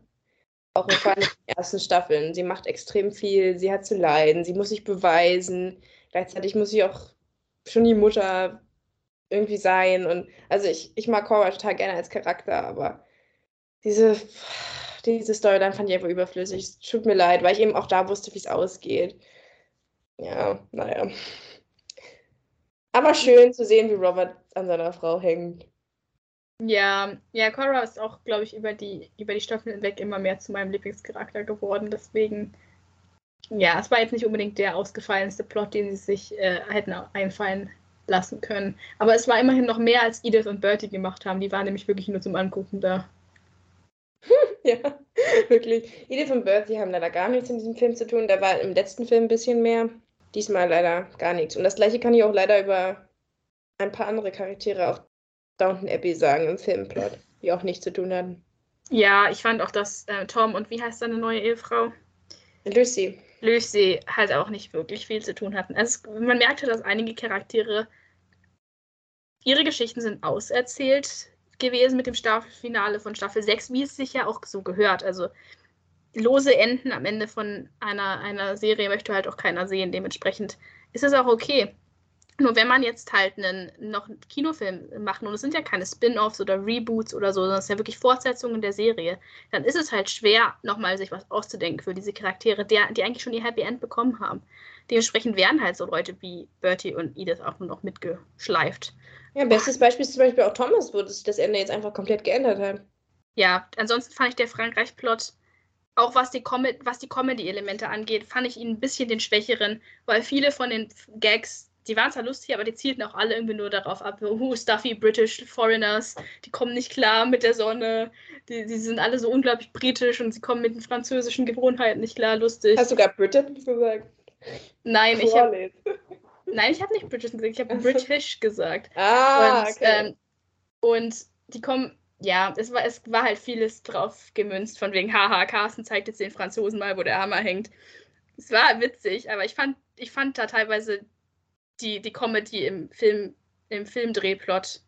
Auch in den ersten Staffeln. Sie macht extrem viel, sie hat zu leiden, sie muss sich beweisen. Gleichzeitig muss sie auch schon die Mutter irgendwie sein. Und also ich, ich mag Cora total gerne als Charakter, aber diese, diese Storyline fand ich einfach überflüssig. Es tut mir leid, weil ich eben auch da wusste, wie es ausgeht. Ja, naja. Aber schön zu sehen, wie Robert an seiner Frau hängt. Ja, ja, Cora ist auch, glaube ich, über die, über die Staffel hinweg immer mehr zu meinem Lieblingscharakter geworden. Deswegen, ja, es war jetzt nicht unbedingt der ausgefallenste Plot, den sie sich äh, hätten einfallen lassen können. Aber es war immerhin noch mehr, als Edith und Bertie gemacht haben. Die waren nämlich wirklich nur zum Angucken da. ja, wirklich. Edith und Bertie haben leider gar nichts in diesem Film zu tun. Da war im letzten Film ein bisschen mehr. Diesmal leider gar nichts. Und das gleiche kann ich auch leider über ein paar andere Charaktere auf Downton Abbey sagen im Filmplot, die auch nichts zu tun hatten. Ja, ich fand auch, dass äh, Tom und wie heißt seine neue Ehefrau? Lucy. Lucy halt auch nicht wirklich viel zu tun hatten. Also man merkte, dass einige Charaktere ihre Geschichten sind auserzählt gewesen mit dem Staffelfinale von Staffel 6, wie es sich ja auch so gehört. Also lose Enden am Ende von einer, einer Serie möchte halt auch keiner sehen. Dementsprechend ist es auch okay. Nur wenn man jetzt halt einen, noch einen Kinofilm macht, und es sind ja keine Spin-offs oder Reboots oder so, sondern es sind ja wirklich Fortsetzungen der Serie, dann ist es halt schwer, nochmal sich was auszudenken für diese Charaktere, der, die eigentlich schon ihr Happy End bekommen haben. Dementsprechend werden halt so Leute wie Bertie und Edith auch nur noch mitgeschleift. Ja, bestes Beispiel ist zum Beispiel auch Thomas, wo das, das Ende jetzt einfach komplett geändert hat. Ja, ansonsten fand ich der Frankreich-Plot auch was die, Com die Comedy-Elemente angeht, fand ich ihn ein bisschen den schwächeren, weil viele von den Gags, die waren zwar lustig, aber die zielten auch alle irgendwie nur darauf ab, who stuffy British Foreigners, die kommen nicht klar mit der Sonne, die, die sind alle so unglaublich britisch und sie kommen mit den französischen Gewohnheiten nicht klar, lustig. Hast du gerade British gesagt? Nein, ich habe Nein, ich habe nicht British gesagt, ich habe British gesagt. Ah, und, okay. Ähm, und die kommen ja, es war, es war halt vieles drauf gemünzt, von wegen, haha, Carsten zeigt jetzt den Franzosen mal, wo der Hammer hängt. Es war witzig, aber ich fand, ich fand da teilweise die, die Comedy im Film, im Filmdrehplot,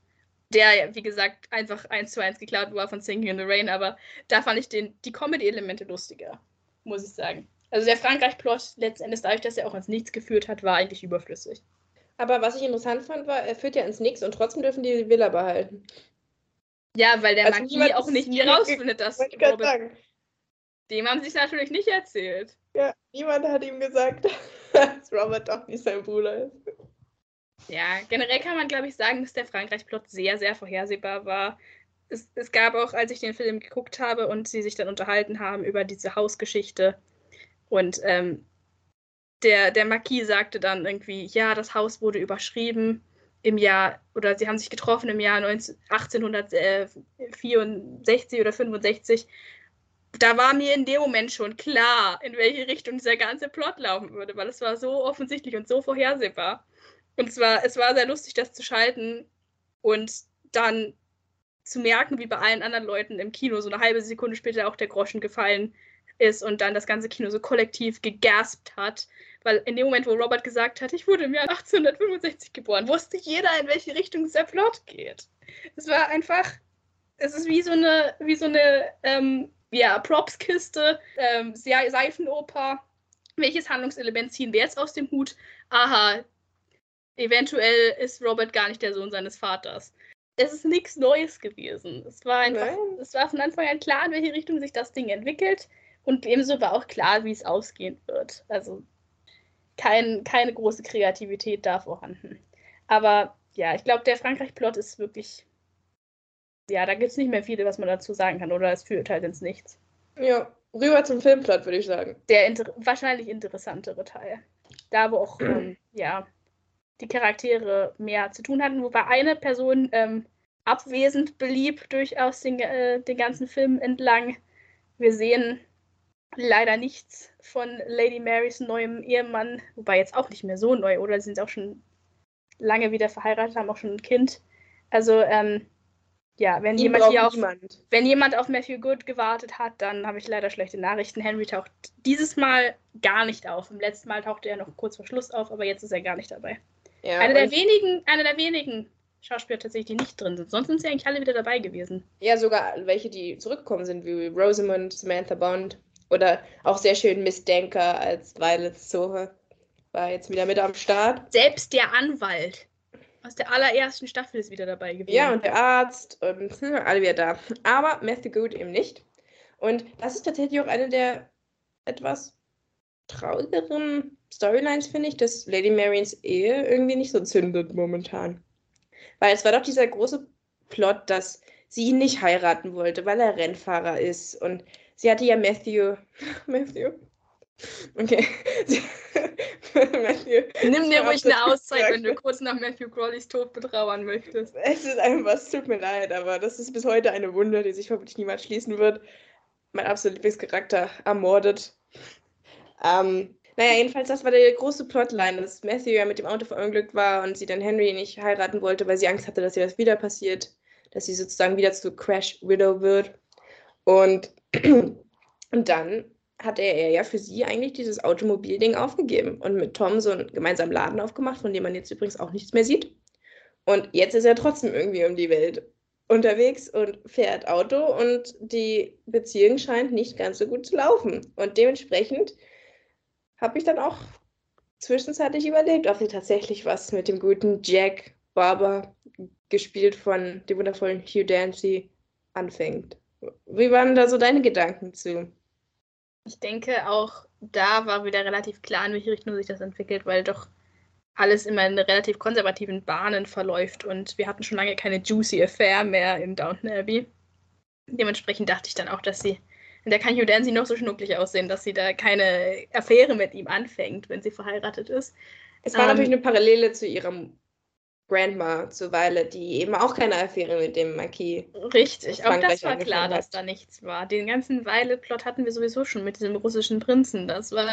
der, wie gesagt, einfach eins zu eins geklaut war von Singing in the Rain, aber da fand ich den, die Comedy-Elemente lustiger, muss ich sagen. Also der Frankreich-Plot, letztendlich dadurch, dass er auch ins Nichts geführt hat, war eigentlich überflüssig. Aber was ich interessant fand, war, er führt ja ins Nichts und trotzdem dürfen die die Villa behalten. Ja, weil der also Marquis auch nicht rausfindet, dass Robert... Dem haben sie es natürlich nicht erzählt. Ja, niemand hat ihm gesagt, dass Robert doch nicht sein Bruder ist. Ja, generell kann man, glaube ich, sagen, dass der Frankreich-Plot sehr, sehr vorhersehbar war. Es, es, gab auch, als ich den Film geguckt habe und sie sich dann unterhalten haben über diese Hausgeschichte. Und ähm, der, der Marquis sagte dann irgendwie, ja, das Haus wurde überschrieben im Jahr, oder sie haben sich getroffen im Jahr 19, 1864 oder 65. Da war mir in dem Moment schon klar, in welche Richtung dieser ganze Plot laufen würde, weil es war so offensichtlich und so vorhersehbar. Und es war, es war sehr lustig, das zu schalten und dann zu merken, wie bei allen anderen Leuten im Kino so eine halbe Sekunde später auch der Groschen gefallen ist und dann das ganze Kino so kollektiv gegaspt hat, weil in dem Moment, wo Robert gesagt hat, ich wurde im Jahr 1865 geboren, wusste jeder, in welche Richtung dieser Plot geht. Es war einfach, es ist wie so eine, wie so eine, ähm, ja, Propskiste, ähm, Seifenoper. Welches Handlungselement ziehen wir jetzt aus dem Hut? Aha, eventuell ist Robert gar nicht der Sohn seines Vaters. Es ist nichts Neues gewesen. Es war einfach, Nein. es war von Anfang an klar, in welche Richtung sich das Ding entwickelt. Und ebenso war auch klar, wie es ausgehen wird. Also kein, keine große Kreativität da vorhanden. Aber ja, ich glaube, der Frankreich-Plot ist wirklich. Ja, da gibt es nicht mehr viel, was man dazu sagen kann, oder es führt halt ins Nichts. Ja, rüber zum Filmplot, würde ich sagen. Der inter wahrscheinlich interessantere Teil. Da, wo auch, ähm, ja, die Charaktere mehr zu tun hatten, wobei eine Person ähm, abwesend blieb, durchaus den, äh, den ganzen Film entlang. Wir sehen leider nichts von Lady Marys neuem Ehemann, wobei jetzt auch nicht mehr so neu, oder? Sie sind auch schon lange wieder verheiratet, haben auch schon ein Kind. Also, ähm, ja, wenn jemand hier auf, niemand. wenn jemand auf Matthew Good gewartet hat, dann habe ich leider schlechte Nachrichten. Henry taucht dieses Mal gar nicht auf. Im letzten Mal tauchte er noch kurz vor Schluss auf, aber jetzt ist er gar nicht dabei. Ja, einer der wenigen, einer der wenigen Schauspieler tatsächlich, die nicht drin sind. Sonst sind sie eigentlich alle wieder dabei gewesen. Ja, sogar welche, die zurückgekommen sind, wie Rosamund, Samantha Bond oder auch sehr schön Miss Denker als Violet Sohe war jetzt wieder mit am Start. Selbst der Anwalt aus der allerersten Staffel ist wieder dabei gewesen. Ja, und der Arzt und hm, alle wieder da. Aber Matthew Good eben nicht. Und das ist tatsächlich auch eine der etwas traurigeren Storylines, finde ich, dass Lady Marians Ehe irgendwie nicht so zündet momentan. Weil es war doch dieser große Plot, dass sie ihn nicht heiraten wollte, weil er Rennfahrer ist. Und sie hatte ja Matthew. Matthew? Okay. Matthew. Nimm dir ruhig eine Auszeit, wenn du kurz nach Matthew Crawleys Tod betrauern möchtest. Es ist einfach, es tut mir leid, aber das ist bis heute eine Wunde, die sich vermutlich niemals schließen wird. Mein absoluter Lieblingscharakter ermordet. Ähm, naja, jedenfalls, das war der große Plotline, dass Matthew ja mit dem Auto verunglückt war und sie dann Henry nicht heiraten wollte, weil sie Angst hatte, dass ihr das wieder passiert, dass sie sozusagen wieder zu Crash Widow wird. Und, und dann hat er ja für sie eigentlich dieses Automobilding aufgegeben und mit Tom so einen gemeinsamen Laden aufgemacht, von dem man jetzt übrigens auch nichts mehr sieht. Und jetzt ist er trotzdem irgendwie um die Welt unterwegs und fährt Auto und die Beziehung scheint nicht ganz so gut zu laufen. Und dementsprechend habe ich dann auch zwischenzeitlich überlegt, ob sie tatsächlich was mit dem guten Jack Barber, gespielt von dem wundervollen Hugh Dancy, anfängt. Wie waren da so deine Gedanken zu? Ich denke, auch da war wieder relativ klar, in welche Richtung sich das entwickelt, weil doch alles immer in relativ konservativen Bahnen verläuft und wir hatten schon lange keine juicy Affair mehr in Downton Abbey. Dementsprechend dachte ich dann auch, dass sie und da kann Hugh Dancy noch so schnucklig aussehen, dass sie da keine Affäre mit ihm anfängt, wenn sie verheiratet ist. Es war ähm, natürlich eine Parallele zu ihrem Grandma, zu Weile, die eben auch keine Affäre mit dem Marquis. Richtig, auch das war klar, hat. dass da nichts war. Den ganzen Weile-Plot hatten wir sowieso schon mit diesem russischen Prinzen. Das war,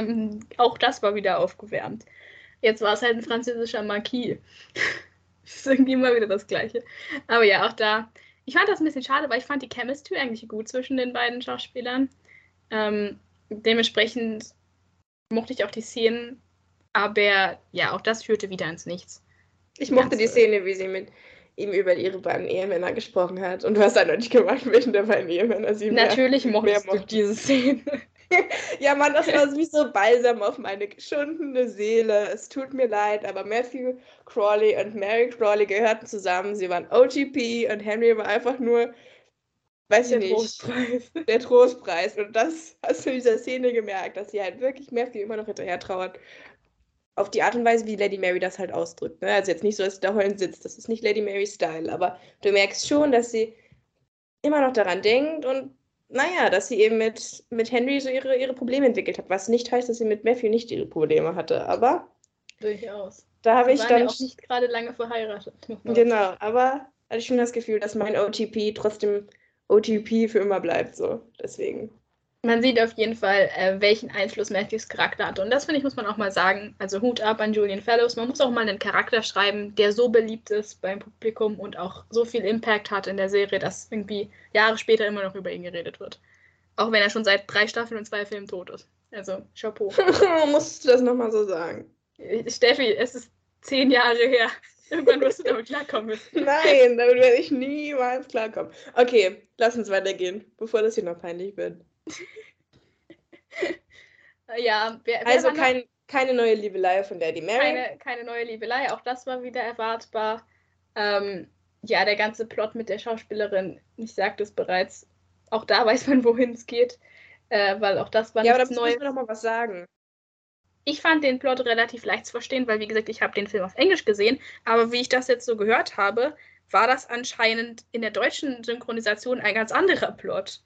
auch das war wieder aufgewärmt. Jetzt war es halt ein französischer Marquis. das ist irgendwie immer wieder das Gleiche. Aber ja, auch da ich fand das ein bisschen schade, weil ich fand die Chemistry eigentlich gut zwischen den beiden Schauspielern. Ähm, dementsprechend mochte ich auch die Szenen, aber ja, auch das führte wieder ins Nichts. Ich mochte die Szene, wie sie mit ihm über ihre beiden Ehemänner gesprochen hat. Und du hast eindeutig gemacht, welchen der beiden Ehemänner sie Natürlich mehr, mochtest mehr mochte. diese Szene. ja, Mann, das war wie so Balsam auf meine geschundene Seele. Es tut mir leid, aber Matthew Crawley und Mary Crawley gehörten zusammen. Sie waren OGP und Henry war einfach nur, weiß der ich nicht, Trostpreis. der Trostpreis. Und das hast du in dieser Szene gemerkt, dass sie halt wirklich Matthew immer noch hinterher trauert. Auf die Art und Weise, wie Lady Mary das halt ausdrückt. Ne? Also jetzt nicht so, dass sie da heulend sitzt. Das ist nicht Lady Marys Style. Aber du merkst schon, dass sie immer noch daran denkt und naja, dass sie eben mit, mit Henry so ihre, ihre Probleme entwickelt hat, was nicht heißt, dass sie mit Matthew nicht ihre Probleme hatte, aber. Durchaus. Da habe ich dann. Ja auch nicht gerade lange verheiratet. Genau, aber hatte ich schon das Gefühl, dass mein OTP trotzdem OTP für immer bleibt, so. Deswegen man sieht auf jeden Fall, äh, welchen Einfluss Matthews Charakter hat. Und das finde ich, muss man auch mal sagen. Also Hut ab an Julian Fellows. Man muss auch mal einen Charakter schreiben, der so beliebt ist beim Publikum und auch so viel Impact hat in der Serie, dass irgendwie Jahre später immer noch über ihn geredet wird. Auch wenn er schon seit drei Staffeln und zwei Filmen tot ist. Also, Chapeau. Musst du das nochmal so sagen? Äh, Steffi, es ist zehn Jahre her. Irgendwann wirst du damit klarkommen müssen. Nein, damit werde ich niemals klarkommen. Okay, lass uns weitergehen, bevor das hier noch peinlich wird. Ja, wer, wer also kein, keine neue Liebelei von Daddy Mary. Keine, keine neue Liebelei, auch das war wieder erwartbar. Ähm, ja, der ganze Plot mit der Schauspielerin, ich sagte es bereits, auch da weiß man, wohin es geht, äh, weil auch das war ja, nichts Neues. Ja, aber da müssen wir noch mal was sagen. Ich fand den Plot relativ leicht zu verstehen, weil, wie gesagt, ich habe den Film auf Englisch gesehen, aber wie ich das jetzt so gehört habe, war das anscheinend in der deutschen Synchronisation ein ganz anderer Plot.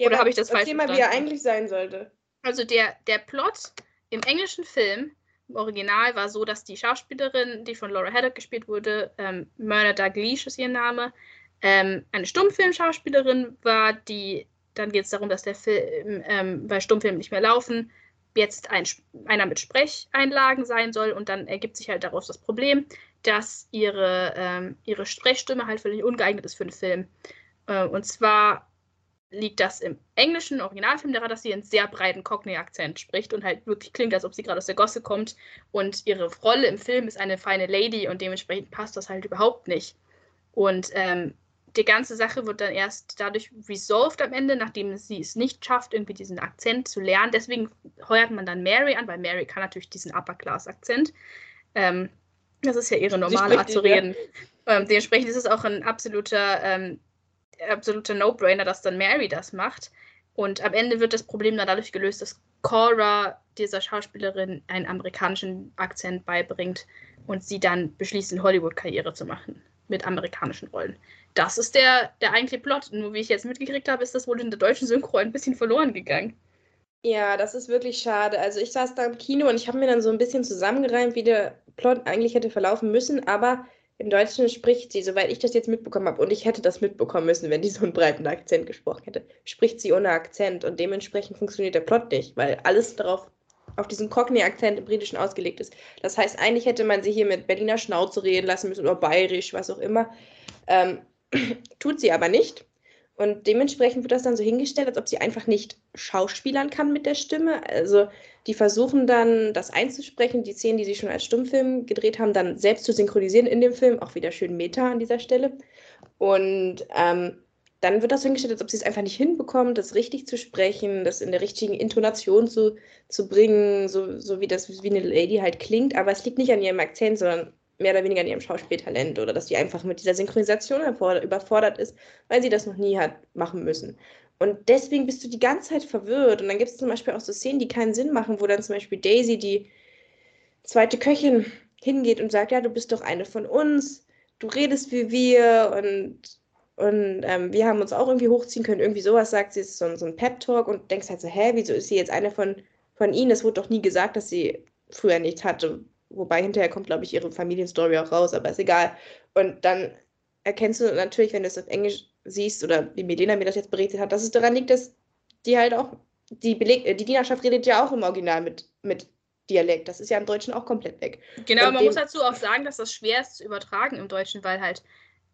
Ja, Oder habe ich das falsch verstanden? mal, wie er eigentlich sein sollte. Also der, der Plot im englischen Film, im Original, war so, dass die Schauspielerin, die von Laura Haddock gespielt wurde, ähm, Myrna Dalglish ist ihr Name, ähm, eine Stummfilmschauspielerin war, die dann geht es darum, dass der Film, ähm, weil Stummfilme nicht mehr laufen, jetzt ein, einer mit Sprecheinlagen sein soll und dann ergibt sich halt daraus das Problem, dass ihre, ähm, ihre Sprechstimme halt völlig ungeeignet ist für den Film. Äh, und zwar liegt das im englischen Originalfilm daran, dass sie einen sehr breiten Cockney-Akzent spricht und halt wirklich klingt, als ob sie gerade aus der Gosse kommt. Und ihre Rolle im Film ist eine feine Lady und dementsprechend passt das halt überhaupt nicht. Und ähm, die ganze Sache wird dann erst dadurch resolved am Ende, nachdem sie es nicht schafft, irgendwie diesen Akzent zu lernen. Deswegen heuert man dann Mary an, weil Mary kann natürlich diesen Upper-Class-Akzent. Ähm, das ist ja ihre normale Art zu reden. Ähm, dementsprechend ist es auch ein absoluter ähm, absoluter No-Brainer, dass dann Mary das macht. Und am Ende wird das Problem dann dadurch gelöst, dass Cora dieser Schauspielerin einen amerikanischen Akzent beibringt und sie dann beschließt, eine Hollywood-Karriere zu machen mit amerikanischen Rollen. Das ist der, der eigentliche Plot. Nur wie ich jetzt mitgekriegt habe, ist das wohl in der deutschen Synchro ein bisschen verloren gegangen. Ja, das ist wirklich schade. Also ich saß da im Kino und ich habe mir dann so ein bisschen zusammengereimt, wie der Plot eigentlich hätte verlaufen müssen, aber im Deutschen spricht sie, soweit ich das jetzt mitbekommen habe, und ich hätte das mitbekommen müssen, wenn die so einen breiten Akzent gesprochen hätte, spricht sie ohne Akzent und dementsprechend funktioniert der Plot nicht, weil alles darauf auf diesen Cockney-Akzent im Britischen ausgelegt ist. Das heißt, eigentlich hätte man sie hier mit Berliner Schnauze reden lassen müssen oder bayerisch, was auch immer. Ähm, tut sie aber nicht. Und dementsprechend wird das dann so hingestellt, als ob sie einfach nicht schauspielern kann mit der Stimme. Also die versuchen dann, das einzusprechen, die Szenen, die sie schon als Stummfilm gedreht haben, dann selbst zu synchronisieren in dem Film. Auch wieder schön Meta an dieser Stelle. Und ähm, dann wird das hingestellt, als ob sie es einfach nicht hinbekommt, das richtig zu sprechen, das in der richtigen Intonation zu, zu bringen, so, so wie das wie eine Lady halt klingt. Aber es liegt nicht an ihrem Akzent, sondern mehr oder weniger an ihrem Schauspieltalent oder dass sie einfach mit dieser Synchronisation überfordert ist, weil sie das noch nie hat machen müssen. Und deswegen bist du die ganze Zeit verwirrt. Und dann gibt es zum Beispiel auch so Szenen, die keinen Sinn machen, wo dann zum Beispiel Daisy, die zweite Köchin, hingeht und sagt, ja, du bist doch eine von uns, du redest wie wir und, und ähm, wir haben uns auch irgendwie hochziehen können. Irgendwie sowas sagt sie, ist so, so ein Pep-Talk und denkst halt so, hä, wieso ist sie jetzt eine von, von ihnen? Es wurde doch nie gesagt, dass sie früher nichts hatte. Wobei hinterher kommt, glaube ich, ihre Familienstory auch raus, aber ist egal. Und dann erkennst du natürlich, wenn du es auf Englisch siehst, oder wie Milena mir das jetzt berichtet hat, dass es daran liegt, dass die halt auch, die, Beleg äh, die Dienerschaft redet ja auch im Original mit, mit Dialekt. Das ist ja im Deutschen auch komplett weg. Genau, Und man muss dazu auch sagen, dass das schwer ist zu übertragen im Deutschen, weil halt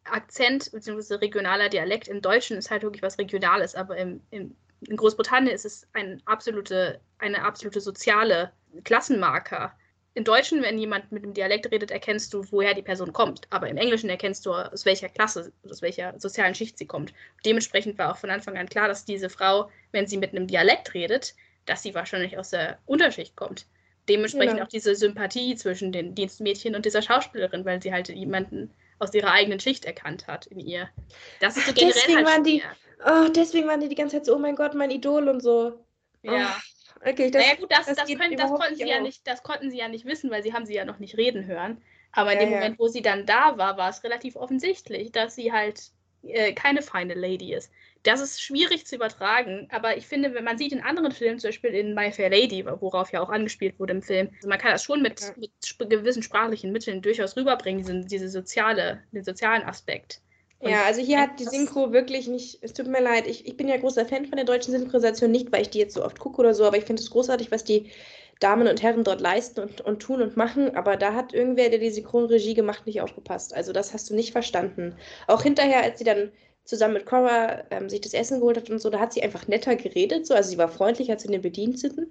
Akzent bzw. regionaler Dialekt im Deutschen ist halt wirklich was Regionales, aber im, im, in Großbritannien ist es ein absolute, eine absolute soziale Klassenmarker im Deutschen, wenn jemand mit einem Dialekt redet, erkennst du, woher die Person kommt. Aber im Englischen erkennst du, aus welcher Klasse, aus welcher sozialen Schicht sie kommt. Dementsprechend war auch von Anfang an klar, dass diese Frau, wenn sie mit einem Dialekt redet, dass sie wahrscheinlich aus der Unterschicht kommt. Dementsprechend genau. auch diese Sympathie zwischen den Dienstmädchen und dieser Schauspielerin, weil sie halt jemanden aus ihrer eigenen Schicht erkannt hat in ihr. Das ist so generell deswegen halt waren die, oh, deswegen waren die die ganze Zeit so, oh mein Gott, mein Idol und so. Ja. Oh. Okay, das, naja gut, das, das, das, können, das konnten sie ja nicht, das konnten sie ja nicht wissen, weil sie haben sie ja noch nicht reden hören. Aber in ja, dem ja. Moment, wo sie dann da war, war es relativ offensichtlich, dass sie halt äh, keine feine Lady ist. Das ist schwierig zu übertragen, aber ich finde, wenn man sieht in anderen Filmen, zum Beispiel in My Fair Lady, worauf ja auch angespielt wurde im Film, also man kann das schon mit, ja. mit gewissen sprachlichen Mitteln durchaus rüberbringen, diesen, diese soziale, den sozialen Aspekt. Ja, also hier hat die Synchro wirklich nicht, es tut mir leid, ich, ich bin ja großer Fan von der deutschen Synchronisation, nicht weil ich die jetzt so oft gucke oder so, aber ich finde es großartig, was die Damen und Herren dort leisten und, und tun und machen, aber da hat irgendwer, der die Synchronregie gemacht, nicht aufgepasst. Also das hast du nicht verstanden. Auch hinterher, als sie dann zusammen mit Cora ähm, sich das Essen geholt hat und so, da hat sie einfach netter geredet, so, also sie war freundlicher zu den Bediensteten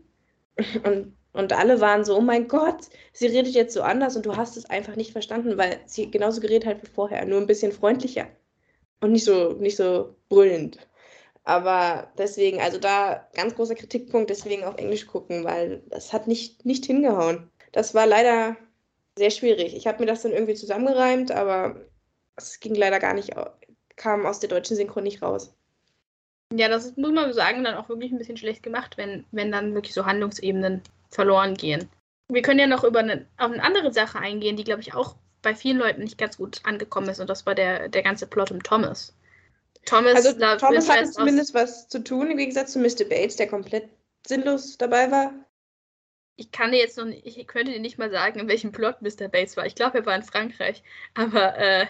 und, und alle waren so, oh mein Gott, sie redet jetzt so anders und du hast es einfach nicht verstanden, weil sie genauso geredet hat wie vorher, nur ein bisschen freundlicher und nicht so, nicht so brüllend. Aber deswegen, also da ganz großer Kritikpunkt, deswegen auf Englisch gucken, weil das hat nicht, nicht hingehauen. Das war leider sehr schwierig. Ich habe mir das dann irgendwie zusammengereimt, aber es ging leider gar nicht, kam aus der deutschen Synchro nicht raus. Ja, das ist, muss man sagen, dann auch wirklich ein bisschen schlecht gemacht, wenn, wenn dann wirklich so Handlungsebenen verloren gehen. Wir können ja noch über eine, auf eine andere Sache eingehen, die, glaube ich, auch bei vielen Leuten nicht ganz gut angekommen ist, und das war der, der ganze Plot um Thomas. Thomas, also, Thomas hatte zumindest was zu tun, im Gegensatz zu Mr. Bates, der komplett sinnlos dabei war. Ich kann dir jetzt noch nicht, ich könnte dir nicht mal sagen, in welchem Plot Mr. Bates war. Ich glaube, er war in Frankreich. Aber äh,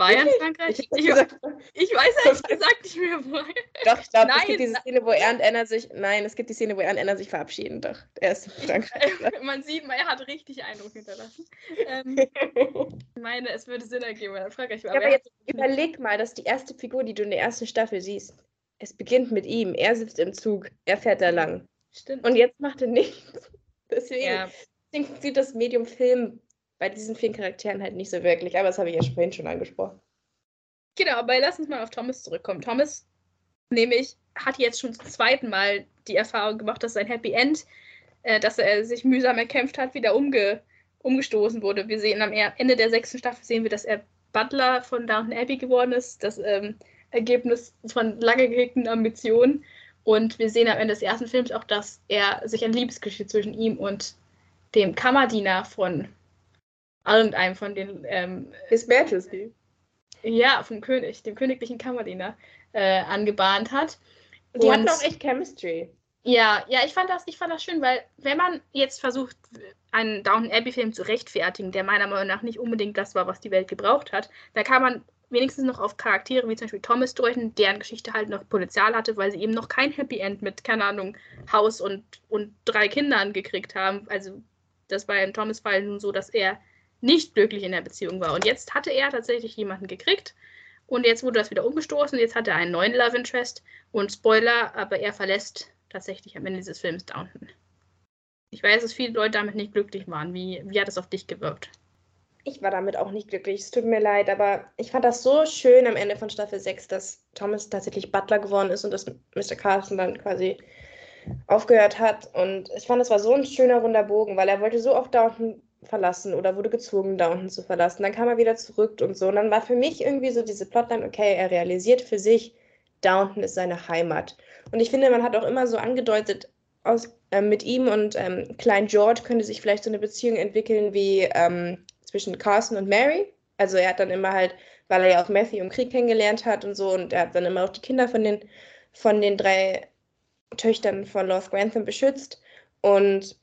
War er in Frankreich? Ich, ich, gesagt, ich weiß ehrlich gesagt nicht mehr, wo Doch, ich glaube, es gibt diese Szene, wo er und Anna sich. Nein, es gibt die Szene, wo er und Anna sich verabschieden. Doch, er ist in Frankreich. man sieht, er hat richtig Eindruck hinterlassen. Ähm, ich meine, es würde Sinn ergeben, wenn er in Frankreich war. Ja, aber jetzt überleg mal, dass die erste Figur, die du in der ersten Staffel siehst, es beginnt mit ihm. Er sitzt im Zug, er fährt da lang. Stimmt. Und jetzt macht er nichts. Deswegen, ja. deswegen sieht das Medium Film bei diesen vielen Charakteren halt nicht so wirklich, aber das habe ich ja vorhin schon angesprochen. Genau, aber lass uns mal auf Thomas zurückkommen. Thomas, nämlich, hat jetzt schon zum zweiten Mal die Erfahrung gemacht, dass sein Happy End, äh, dass er sich mühsam erkämpft hat, wieder umge umgestoßen wurde. Wir sehen am Ende der sechsten Staffel sehen wir, dass er Butler von Downton Abbey geworden ist. Das ähm, Ergebnis von lange gehegten Ambitionen. Und wir sehen am Ende des ersten Films auch, dass er sich ein Liebesgeschichte zwischen ihm und dem Kammerdiener von irgendeinem von den. Ähm, His Majesty. Ja, vom König, dem königlichen Kammerdiener, äh, angebahnt hat. Die und, hatten auch echt Chemistry. Ja, ja, ich fand das, ich fand das schön, weil wenn man jetzt versucht, einen Downton Abbey-Film zu rechtfertigen, der meiner Meinung nach nicht unbedingt das war, was die Welt gebraucht hat, da kann man wenigstens noch auf Charaktere wie zum Beispiel Thomas deuten, deren Geschichte halt noch Potenzial hatte, weil sie eben noch kein Happy End mit, keine Ahnung, Haus und, und drei Kindern gekriegt haben. Also das war im Thomas-Fall nun so, dass er nicht glücklich in der Beziehung war. Und jetzt hatte er tatsächlich jemanden gekriegt und jetzt wurde das wieder umgestoßen. Jetzt hat er einen neuen Love Interest und Spoiler, aber er verlässt tatsächlich am Ende dieses Films Downton. Ich weiß, dass viele Leute damit nicht glücklich waren. Wie, wie hat es auf dich gewirkt? Ich war damit auch nicht glücklich. Es tut mir leid, aber ich fand das so schön am Ende von Staffel 6, dass Thomas tatsächlich Butler geworden ist und dass Mr. Carson dann quasi aufgehört hat. Und ich fand, das war so ein schöner runder Bogen, weil er wollte so oft Downton verlassen oder wurde gezwungen, Downton zu verlassen. Dann kam er wieder zurück und so. Und dann war für mich irgendwie so diese Plotline, okay, er realisiert für sich, Downton ist seine Heimat. Und ich finde, man hat auch immer so angedeutet, aus, äh, mit ihm und ähm, Klein George könnte sich vielleicht so eine Beziehung entwickeln wie ähm, zwischen Carson und Mary. Also er hat dann immer halt, weil er ja auch Matthew im Krieg kennengelernt hat und so, und er hat dann immer auch die Kinder von den, von den drei Töchtern von Lord Grantham beschützt. Und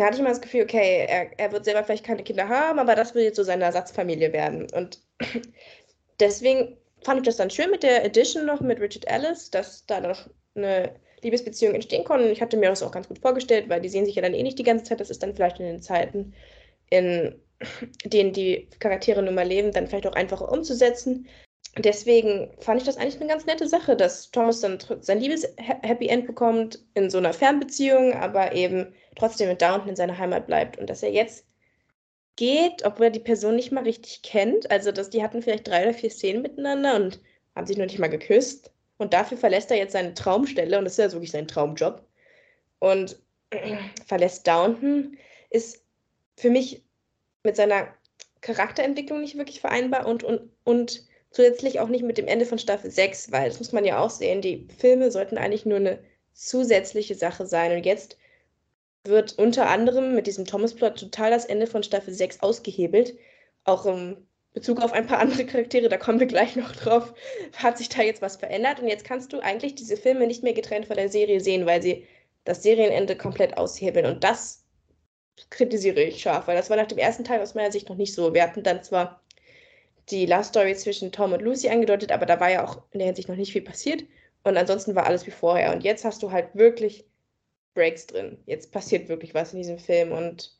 da hatte ich immer das Gefühl, okay, er, er wird selber vielleicht keine Kinder haben, aber das wird jetzt so seine Ersatzfamilie werden. Und deswegen fand ich das dann schön mit der Edition noch mit Richard Ellis, dass da noch eine Liebesbeziehung entstehen konnte. Ich hatte mir das auch ganz gut vorgestellt, weil die sehen sich ja dann eh nicht die ganze Zeit. Das ist dann vielleicht in den Zeiten, in denen die Charaktere nun mal leben, dann vielleicht auch einfacher umzusetzen. Deswegen fand ich das eigentlich eine ganz nette Sache, dass Thomas dann sein Liebes-Happy End bekommt in so einer Fernbeziehung, aber eben trotzdem mit Downton in seiner Heimat bleibt und dass er jetzt geht, obwohl er die Person nicht mal richtig kennt. Also, dass die hatten vielleicht drei oder vier Szenen miteinander und haben sich noch nicht mal geküsst. Und dafür verlässt er jetzt seine Traumstelle und das ist ja wirklich sein Traumjob. Und verlässt Downton, ist für mich mit seiner Charakterentwicklung nicht wirklich vereinbar und, und, und zusätzlich auch nicht mit dem Ende von Staffel 6, weil das muss man ja auch sehen, die Filme sollten eigentlich nur eine zusätzliche Sache sein. Und jetzt wird unter anderem mit diesem Thomas-Plot total das Ende von Staffel 6 ausgehebelt. Auch im Bezug auf ein paar andere Charaktere, da kommen wir gleich noch drauf, hat sich da jetzt was verändert. Und jetzt kannst du eigentlich diese Filme nicht mehr getrennt von der Serie sehen, weil sie das Serienende komplett aushebeln. Und das kritisiere ich scharf, weil das war nach dem ersten Teil aus meiner Sicht noch nicht so. Wir hatten dann zwar die Love Story zwischen Tom und Lucy angedeutet, aber da war ja auch in der Hinsicht noch nicht viel passiert. Und ansonsten war alles wie vorher. Und jetzt hast du halt wirklich Breaks drin. Jetzt passiert wirklich was in diesem Film und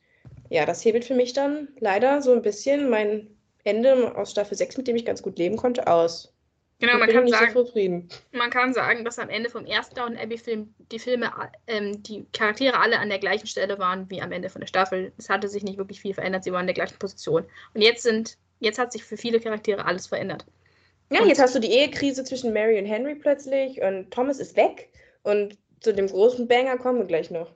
ja, das hebelt für mich dann leider so ein bisschen mein Ende aus Staffel 6, mit dem ich ganz gut leben konnte, aus. Genau, man kann, sagen, so man kann sagen, dass am Ende vom ersten Down Abbey-Film die Filme, ähm, die Charaktere alle an der gleichen Stelle waren wie am Ende von der Staffel. Es hatte sich nicht wirklich viel verändert, sie waren in der gleichen Position. Und jetzt sind, jetzt hat sich für viele Charaktere alles verändert. Ja, und jetzt hast du die Ehekrise zwischen Mary und Henry plötzlich und Thomas ist weg und zu dem großen Banger kommen wir gleich noch.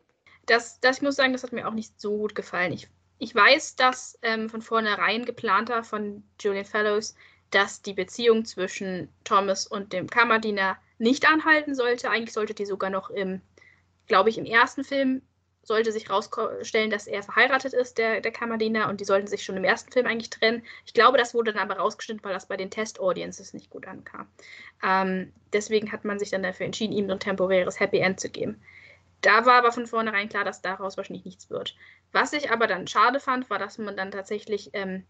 Das, das ich muss sagen, das hat mir auch nicht so gut gefallen. Ich, ich weiß, dass ähm, von vornherein geplanter von Julian Fellows, dass die Beziehung zwischen Thomas und dem Kammerdiener nicht anhalten sollte. Eigentlich sollte die sogar noch im, glaube ich, im ersten Film sollte sich herausstellen, dass er verheiratet ist, der, der Kammerdiener, und die sollten sich schon im ersten Film eigentlich trennen. Ich glaube, das wurde dann aber rausgeschnitten, weil das bei den Test-Audiences nicht gut ankam. Ähm, deswegen hat man sich dann dafür entschieden, ihm ein temporäres Happy End zu geben. Da war aber von vornherein klar, dass daraus wahrscheinlich nichts wird. Was ich aber dann schade fand, war, dass man dann tatsächlich ähm,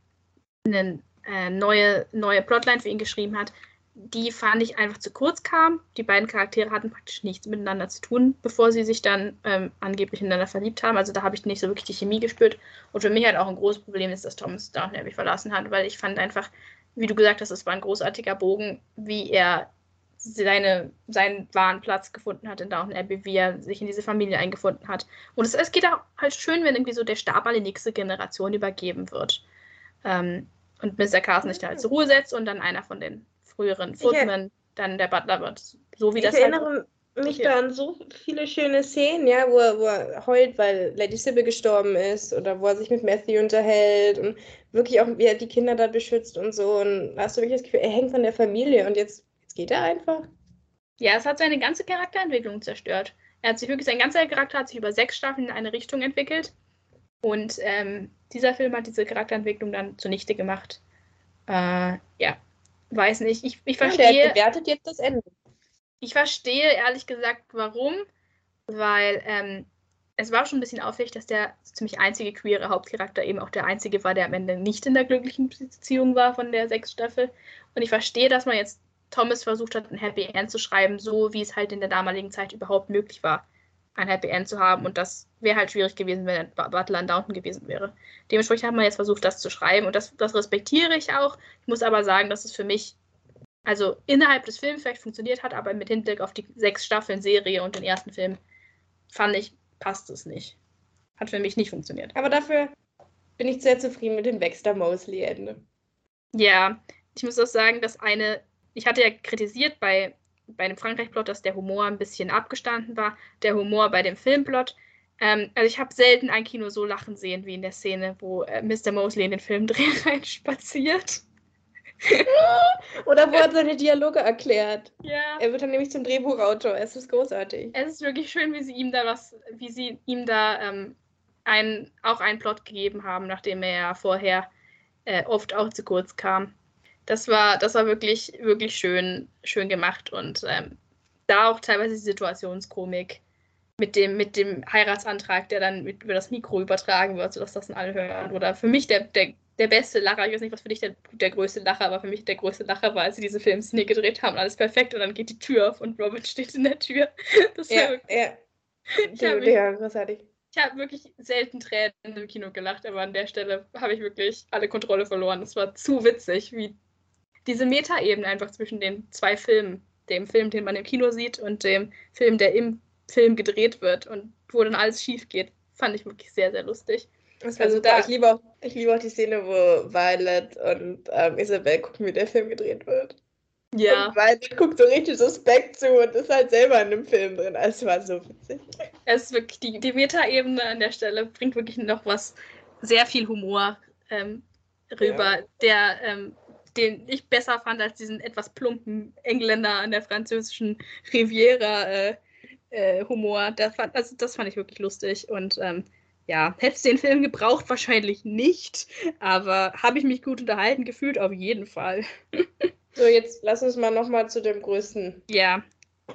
einen äh, neue, neue Plotline für ihn geschrieben hat, die fand ich einfach zu kurz kam. Die beiden Charaktere hatten praktisch nichts miteinander zu tun, bevor sie sich dann ähm, angeblich ineinander verliebt haben. Also da habe ich nicht so wirklich die Chemie gespürt. Und für mich halt auch ein großes Problem ist, dass Thomas Downton Abbey verlassen hat, weil ich fand einfach, wie du gesagt hast, es war ein großartiger Bogen, wie er seine, seinen wahren Platz gefunden hat in Downton Abbey, wie er sich in diese Familie eingefunden hat. Und es, es geht auch halt schön, wenn irgendwie so der Stab an die nächste Generation übergeben wird. Ähm, und Mr. Carson sich da halt zur Ruhe setzt und dann einer von den früheren Footmen dann der Butler wird. So wie ich das halt erinnere halt, mich da an so viele schöne Szenen, ja, wo er, wo er heult, weil Lady Sybil gestorben ist oder wo er sich mit Matthew unterhält und wirklich auch, wie er die Kinder da beschützt und so. Und da hast du wirklich das Gefühl, er hängt von der Familie und jetzt, jetzt geht er einfach. Ja, es hat seine ganze Charakterentwicklung zerstört. Er hat sich wirklich, sein ganzer Charakter hat sich über sechs Staffeln in eine Richtung entwickelt. Und ähm, dieser Film hat diese Charakterentwicklung dann zunichte gemacht. Äh, ja, weiß nicht. Ich, ich verstehe. Ja, der bewertet jetzt das Ende. Ich verstehe ehrlich gesagt, warum. Weil ähm, es war schon ein bisschen auffällig, dass der ziemlich einzige queere Hauptcharakter eben auch der einzige war, der am Ende nicht in der glücklichen Beziehung war von der sechs Staffel. Und ich verstehe, dass man jetzt Thomas versucht hat, ein Happy End zu schreiben, so wie es halt in der damaligen Zeit überhaupt möglich war ein Happy End zu haben. Und das wäre halt schwierig gewesen, wenn Butler in Downton gewesen wäre. Dementsprechend hat man jetzt versucht, das zu schreiben. Und das, das respektiere ich auch. Ich muss aber sagen, dass es für mich, also innerhalb des Films vielleicht funktioniert hat, aber mit Hinblick auf die sechs Staffeln Serie und den ersten Film, fand ich, passt es nicht. Hat für mich nicht funktioniert. Aber dafür bin ich sehr zufrieden mit dem Baxter Mosley-Ende. Ja, ich muss auch sagen, dass eine, ich hatte ja kritisiert bei bei dem Frankreich-Plot, dass der Humor ein bisschen abgestanden war. Der Humor bei dem Filmplot. Ähm, also ich habe selten ein Kino so lachen sehen wie in der Szene, wo äh, Mr. Mosley in den Filmdreh reinspaziert. Oder wo er seine Dialoge erklärt. Ja. Er wird dann nämlich zum Drehbuchautor. Es ist großartig. Es ist wirklich schön, wie sie ihm da was, wie sie ihm da ähm, ein, auch einen Plot gegeben haben, nachdem er ja vorher äh, oft auch zu kurz kam das war, das war wirklich, wirklich schön, schön gemacht und ähm, da auch teilweise die Situationskomik mit dem, mit dem Heiratsantrag, der dann mit, über das Mikro übertragen wird, sodass das dann alle hören. Oder für mich der, der, der beste Lacher, ich weiß nicht, was für dich der, der größte Lacher war, für mich der größte Lacher war, als sie diese Filmszene gedreht haben, alles perfekt und dann geht die Tür auf und Robin steht in der Tür. Das ja, wirklich, ja. Ich habe großartig. Ich habe wirklich selten Tränen im Kino gelacht, aber an der Stelle habe ich wirklich alle Kontrolle verloren. Es war zu witzig, wie diese Metaebene einfach zwischen den zwei Filmen, dem Film, den man im Kino sieht und dem Film, der im Film gedreht wird und wo dann alles schief geht, fand ich wirklich sehr, sehr lustig. also da, ich, liebe auch, ich liebe auch die Szene, wo Violet und ähm, Isabel gucken, wie der Film gedreht wird. Ja. Und Violet guckt so richtig suspekt zu und ist halt selber in dem Film drin. Also, es war so witzig. Es ist wirklich, die, die Metaebene an der Stelle bringt wirklich noch was, sehr viel Humor ähm, rüber, ja. der ähm, den ich besser fand als diesen etwas plumpen Engländer an der französischen Riviera äh, äh, Humor. Das fand, also das fand ich wirklich lustig und ähm, ja, hätte es den Film gebraucht, wahrscheinlich nicht, aber habe ich mich gut unterhalten gefühlt, auf jeden Fall. so, jetzt lass uns mal nochmal zu dem größten. Ja,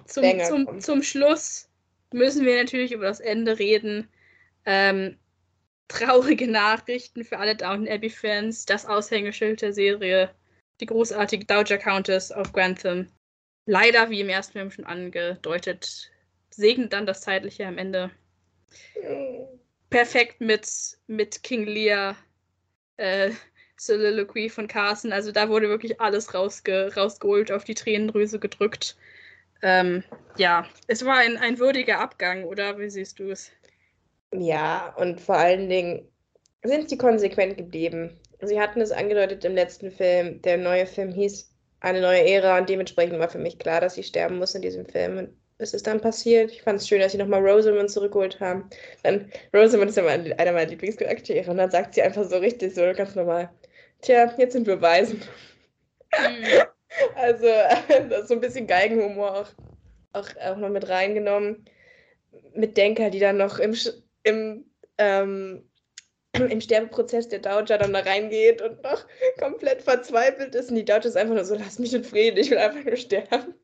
zum, zum, zum Schluss müssen wir natürlich über das Ende reden. Ähm, traurige Nachrichten für alle Downton Abbey-Fans. Das Aushängeschild der Serie die großartige Dowager Countess of Grantham. Leider, wie im ersten Film schon angedeutet, segnet dann das Zeitliche am Ende. Perfekt mit, mit King Lear äh, Soliloquy von Carson. Also da wurde wirklich alles rausge rausgeholt, auf die Tränendrüse gedrückt. Ähm, ja, es war ein, ein würdiger Abgang, oder wie siehst du es? Ja, und vor allen Dingen sind sie konsequent geblieben. Sie hatten es angedeutet im letzten Film. Der neue Film hieß Eine neue Ära und dementsprechend war für mich klar, dass sie sterben muss in diesem Film. Und es ist dann passiert. Ich fand es schön, dass sie nochmal Rosamund zurückgeholt haben. Dann, Rosamund ist ja mein, einer meiner Lieblingscharaktere und dann sagt sie einfach so richtig, so ganz normal: Tja, jetzt sind wir Waisen. Mhm. also, so ein bisschen Geigenhumor auch, auch, auch noch mit reingenommen. Mit Denker, die dann noch im, im ähm, im Sterbeprozess der Dowager dann da reingeht und noch komplett verzweifelt ist. Und die Dowager ist einfach nur so, lass mich in Frieden, ich will einfach nur sterben.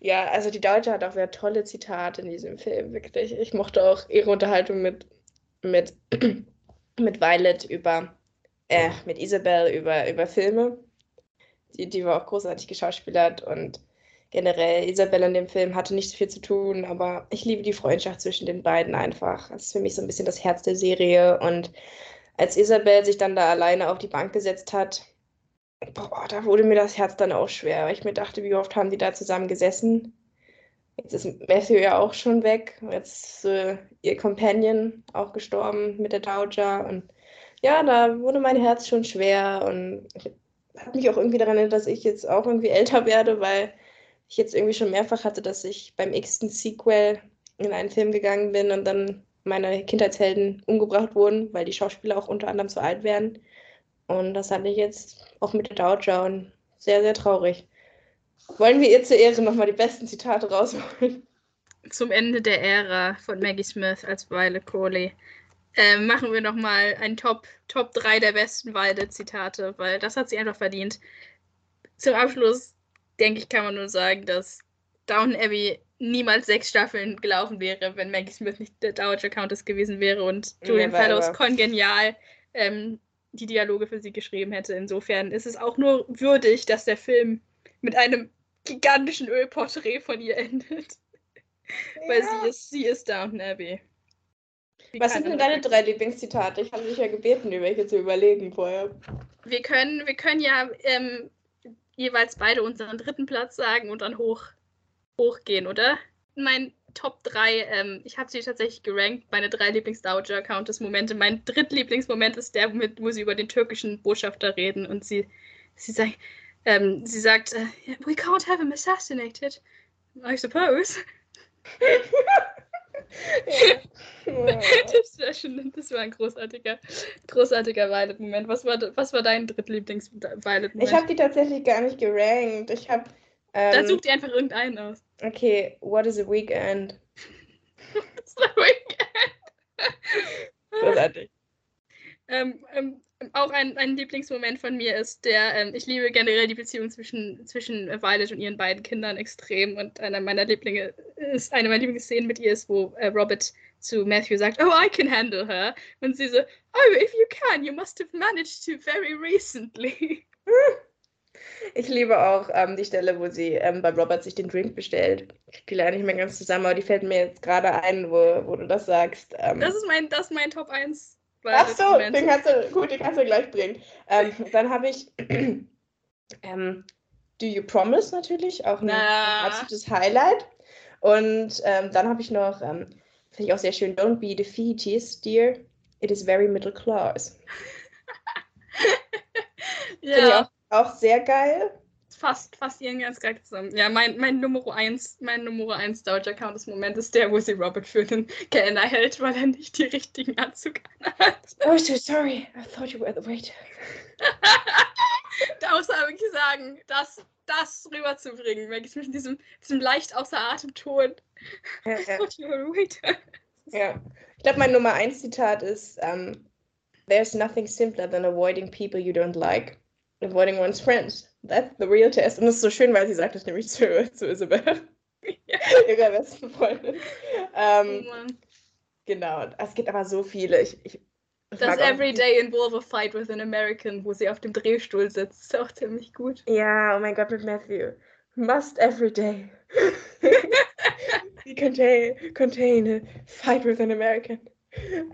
ja, also die Dowager hat auch wieder tolle Zitate in diesem Film, wirklich. Ich mochte auch ihre Unterhaltung mit, mit, mit Violet über äh, mit Isabel über, über Filme. Die, die war auch großartig geschauspielert und generell Isabel in dem Film hatte nicht so viel zu tun, aber ich liebe die Freundschaft zwischen den beiden einfach. Das ist für mich so ein bisschen das Herz der Serie und als Isabel sich dann da alleine auf die Bank gesetzt hat, boah, da wurde mir das Herz dann auch schwer, weil ich mir dachte, wie oft haben die da zusammen gesessen? Jetzt ist Matthew ja auch schon weg. Jetzt ist äh, ihr Companion auch gestorben mit der Dowager. Und ja, da wurde mein Herz schon schwer. Und ich habe mich auch irgendwie daran erinnert, dass ich jetzt auch irgendwie älter werde, weil ich jetzt irgendwie schon mehrfach hatte, dass ich beim x-ten Sequel in einen Film gegangen bin und dann meine Kindheitshelden umgebracht wurden, weil die Schauspieler auch unter anderem zu alt werden. Und das hatte ich jetzt auch mit der und sehr, sehr traurig. Wollen wir ihr zur Ehre nochmal die besten Zitate rausholen? Zum Ende der Ära von Maggie Smith als Weile Coley äh, machen wir nochmal ein Top, Top 3 der besten Weide-Zitate, weil das hat sie einfach verdient. Zum Abschluss, denke ich, kann man nur sagen, dass Downton Abbey niemals sechs Staffeln gelaufen wäre, wenn Maggie Smith nicht der Dowager Countess gewesen wäre und Julian ja, Fellows kongenial ähm, die Dialoge für sie geschrieben hätte. Insofern ist es auch nur würdig, dass der Film mit einem gigantischen Ölporträt von ihr endet. Ja. Weil sie ist, sie ist Downton Abbey. Wie Was sind denn deine drei Lieblingszitate? Ich habe dich ja gebeten, die welche zu überlegen vorher. Wir können, wir können ja ähm, jeweils beide unseren dritten Platz sagen und dann hoch, hochgehen, oder? Mein Top 3, ähm, ich habe sie tatsächlich gerankt, meine drei Lieblings-Dowager-Countess-Momente. Mein drittlieblingsmoment ist der, wo sie über den türkischen Botschafter reden und sie, sie sagt, ähm, sie sagt, uh, we can't have him assassinated, I suppose. das war schon, das war ein großartiger, großartiger Violet-Moment. Was war, was war dein drittlieblings-Violet-Moment? Ich habe die tatsächlich gar nicht gerankt. Ich habe. Ähm, Dann such dir einfach irgendeinen aus. Okay, what is a weekend? What's a weekend? Großartig. Ähm, ähm, auch ein, ein Lieblingsmoment von mir ist der, ähm, ich liebe generell die Beziehung zwischen, zwischen Violet und ihren beiden Kindern extrem und einer meiner Lieblinge ist, eine meiner Lieblingsszenen mit ihr ist, wo äh, Robert zu Matthew sagt, oh, I can handle her. Und sie so, oh, if you can, you must have managed to very recently. Ich liebe auch ähm, die Stelle, wo sie ähm, bei Robert sich den Drink bestellt. Ich kriege leider nicht mehr ganz zusammen, aber die fällt mir jetzt gerade ein, wo, wo du das sagst. Ähm, das, ist mein, das ist mein Top 1 Ach so, den kannst du, gut, den kannst du gleich bringen. Ähm, dann habe ich ähm, Do You Promise natürlich, auch ein Na. absolutes Highlight. Und ähm, dann habe ich noch, ähm, finde ich auch sehr schön, Don't be defeatist, dear. It is very middle class. ja. Finde ich auch, auch sehr geil fast, fast ihren ganz geil zusammen. Ja, mein, mein Nummer 1, mein Nummer 1 Doja Count des Moment ist der, wo sie Robert für den Kellner hält, weil er nicht die richtigen Anzug hat. Oh, so sorry. I thought you were the waiter. da muss er wirklich sagen, das, das rüberzubringen, weil ich mit diesem, diesem leicht außer Atem Ton. Ja, I thought you were the waiter. Ja. Ich glaube, mein Nummer 1 Zitat ist um, There's nothing simpler than avoiding people you don't like, avoiding one's friends. That's the real test. Und das ist so schön, weil sie sagt das nämlich zu, zu Isabel. Ja. Ihrer besten Freundin. Ähm, genau. Es gibt aber so viele. Ich, ich, das Everyday involve a fight with an American, wo sie auf dem Drehstuhl sitzt, ist auch ziemlich gut. Ja, oh mein Gott, mit Matthew. Must everyday contain, contain a fight with an American.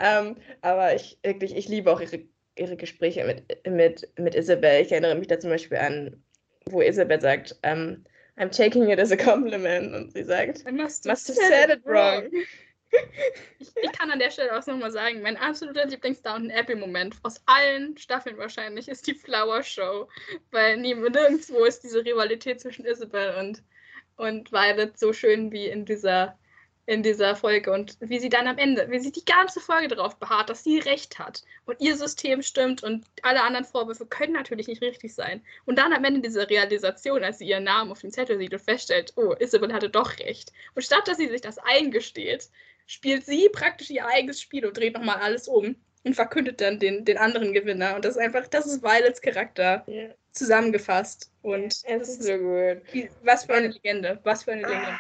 Um, aber ich wirklich, ich liebe auch ihre ihre Gespräche mit, mit, mit Isabel. Ich erinnere mich da zum Beispiel an, wo Isabel sagt, um, ähm, I'm taking it as a compliment. Und sie sagt, I must, must have said, it wrong. ich, ich, kann an der Stelle auch nochmal sagen, mein absoluter Lieblings-Downton Abbey-Moment aus allen Staffeln wahrscheinlich ist die Flower Show. Weil nirgendwo ist diese Rivalität zwischen Isabel und, und Violet so schön wie in dieser in dieser Folge und wie sie dann am Ende, wie sie die ganze Folge darauf beharrt, dass sie recht hat und ihr System stimmt und alle anderen Vorwürfe können natürlich nicht richtig sein. Und dann am Ende diese Realisation, als sie ihren Namen auf dem Zettel sieht und feststellt, oh, Isabel hatte doch recht. Und statt dass sie sich das eingesteht, spielt sie praktisch ihr eigenes Spiel und dreht nochmal alles um und verkündet dann den, den anderen Gewinner. Und das ist einfach, das ist Violets Charakter yeah. zusammengefasst. Und es ist so gut. Was für eine Legende, was für eine Legende.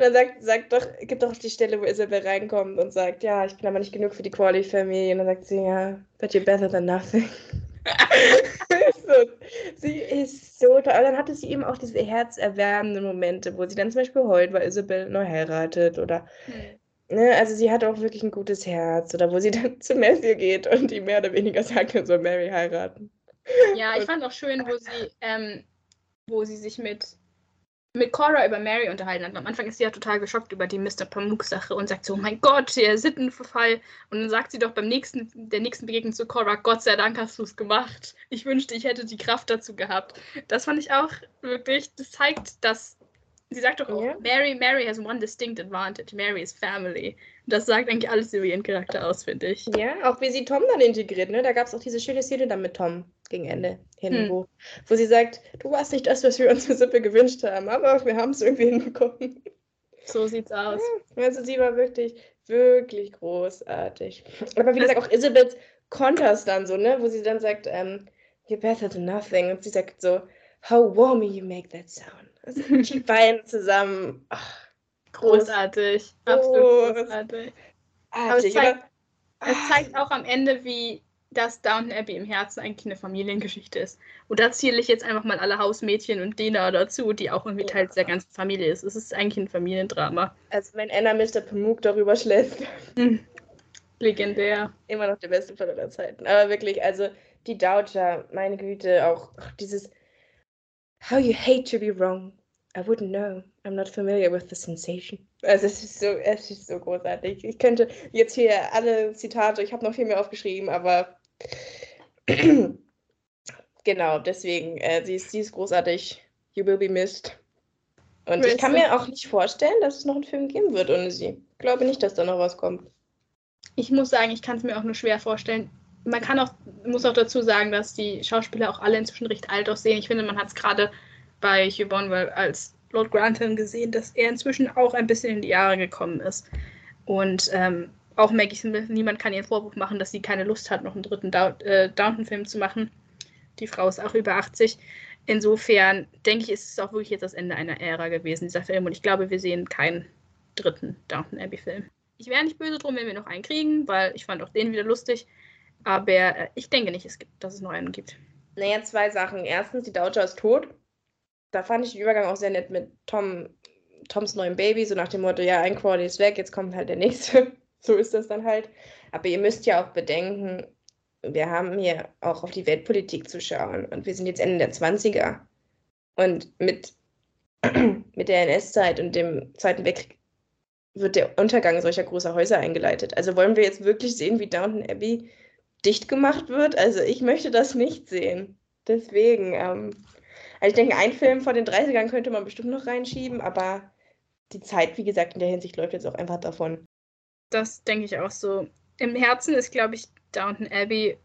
Dann sagt, sagt doch, gibt doch die Stelle, wo Isabel reinkommt und sagt, ja, ich bin aber nicht genug für die Quali-Familie. Und dann sagt sie, ja, but you're better than nothing. so, sie ist so toll. Aber dann hatte sie eben auch diese herzerwärmenden Momente, wo sie dann zum Beispiel heult, weil Isabel neu heiratet oder hm. ne, also sie hat auch wirklich ein gutes Herz oder wo sie dann zu Matthew geht und die mehr oder weniger sagt, er soll Mary heiraten. Ja, ich fand auch schön, wo sie, ähm, wo sie sich mit mit Cora über Mary unterhalten hat. Am Anfang ist sie ja total geschockt über die Mr. Pamuk-Sache und sagt so, oh mein Gott, der Sittenverfall. Und dann sagt sie doch beim nächsten, der nächsten Begegnung zu Cora, Gott sei Dank hast du es gemacht. Ich wünschte, ich hätte die Kraft dazu gehabt. Das fand ich auch wirklich, das zeigt, dass Sie sagt doch auch, yeah. Mary, Mary has one distinct advantage. Mary is family. Das sagt eigentlich alles über ihren Charakter aus, finde ich. Ja, auch wie sie Tom dann integriert, ne? Da gab es auch diese schöne Szene dann mit Tom gegen Ende hin, hm. wo, wo sie sagt, du warst nicht das, was wir uns für Sippe gewünscht haben, aber wir haben es irgendwie hinbekommen. So sieht's aus. Ja, also sie war wirklich, wirklich großartig. Aber wie gesagt, auch Isabels Konters dann so, ne? Wo sie dann sagt, um, ähm, you're better than nothing. Und sie sagt so, how warm you make that sound. Die beiden zusammen. Ach, großartig. Absolut großartig. Aber es zeigt, es zeigt auch am Ende, wie das Downton Abbey im Herzen eigentlich eine Familiengeschichte ist. Und da zähle ich jetzt einfach mal alle Hausmädchen und Dena dazu, die auch irgendwie Teil der ganzen Familie ist. Es ist eigentlich ein Familiendrama. Also wenn Anna Mr. Pamuk darüber schläft. Hm. Legendär. Immer noch der beste Fall aller Zeiten. Aber wirklich, also die Dowager, meine Güte, auch dieses How you hate to be wrong. I wouldn't know. I'm not familiar with the sensation. Also es ist so, es ist so großartig. Ich könnte jetzt hier alle Zitate, ich habe noch viel mehr aufgeschrieben, aber genau, deswegen, äh, sie, ist, sie ist großartig. You will be missed. Und ich kann mir auch nicht vorstellen, dass es noch einen Film geben wird ohne sie. Ich glaube nicht, dass da noch was kommt. Ich muss sagen, ich kann es mir auch nur schwer vorstellen man kann auch, muss auch dazu sagen, dass die Schauspieler auch alle inzwischen recht alt aussehen. Ich finde, man hat es gerade bei Hugh Bonwell als Lord Grantham gesehen, dass er inzwischen auch ein bisschen in die Jahre gekommen ist. Und ähm, auch Maggie Smith, niemand kann ihr Vorwurf machen, dass sie keine Lust hat, noch einen dritten äh, Downton-Film zu machen. Die Frau ist auch über 80. Insofern denke ich, ist es auch wirklich jetzt das Ende einer Ära gewesen, dieser Film. Und ich glaube, wir sehen keinen dritten Downton Abbey-Film. Ich wäre nicht böse drum, wenn wir noch einen kriegen, weil ich fand auch den wieder lustig. Aber äh, ich denke nicht, es gibt, dass es noch einen gibt. Naja, zwei Sachen. Erstens, die Dowager ist tot. Da fand ich den Übergang auch sehr nett mit Tom, Toms neuem Baby, so nach dem Motto, ja, ein Quality ist weg, jetzt kommt halt der nächste. so ist das dann halt. Aber ihr müsst ja auch bedenken, wir haben hier auch auf die Weltpolitik zu schauen. Und wir sind jetzt Ende der 20er. Und mit, mit der NS-Zeit und dem Zweiten Weltkrieg wird der Untergang solcher großer Häuser eingeleitet. Also wollen wir jetzt wirklich sehen, wie Downton Abbey dicht gemacht wird. Also ich möchte das nicht sehen. Deswegen, ähm, also ich denke, ein Film vor den 30ern könnte man bestimmt noch reinschieben, aber die Zeit, wie gesagt, in der Hinsicht läuft jetzt auch einfach davon. Das denke ich auch so. Im Herzen ist, glaube ich, Downton Abbey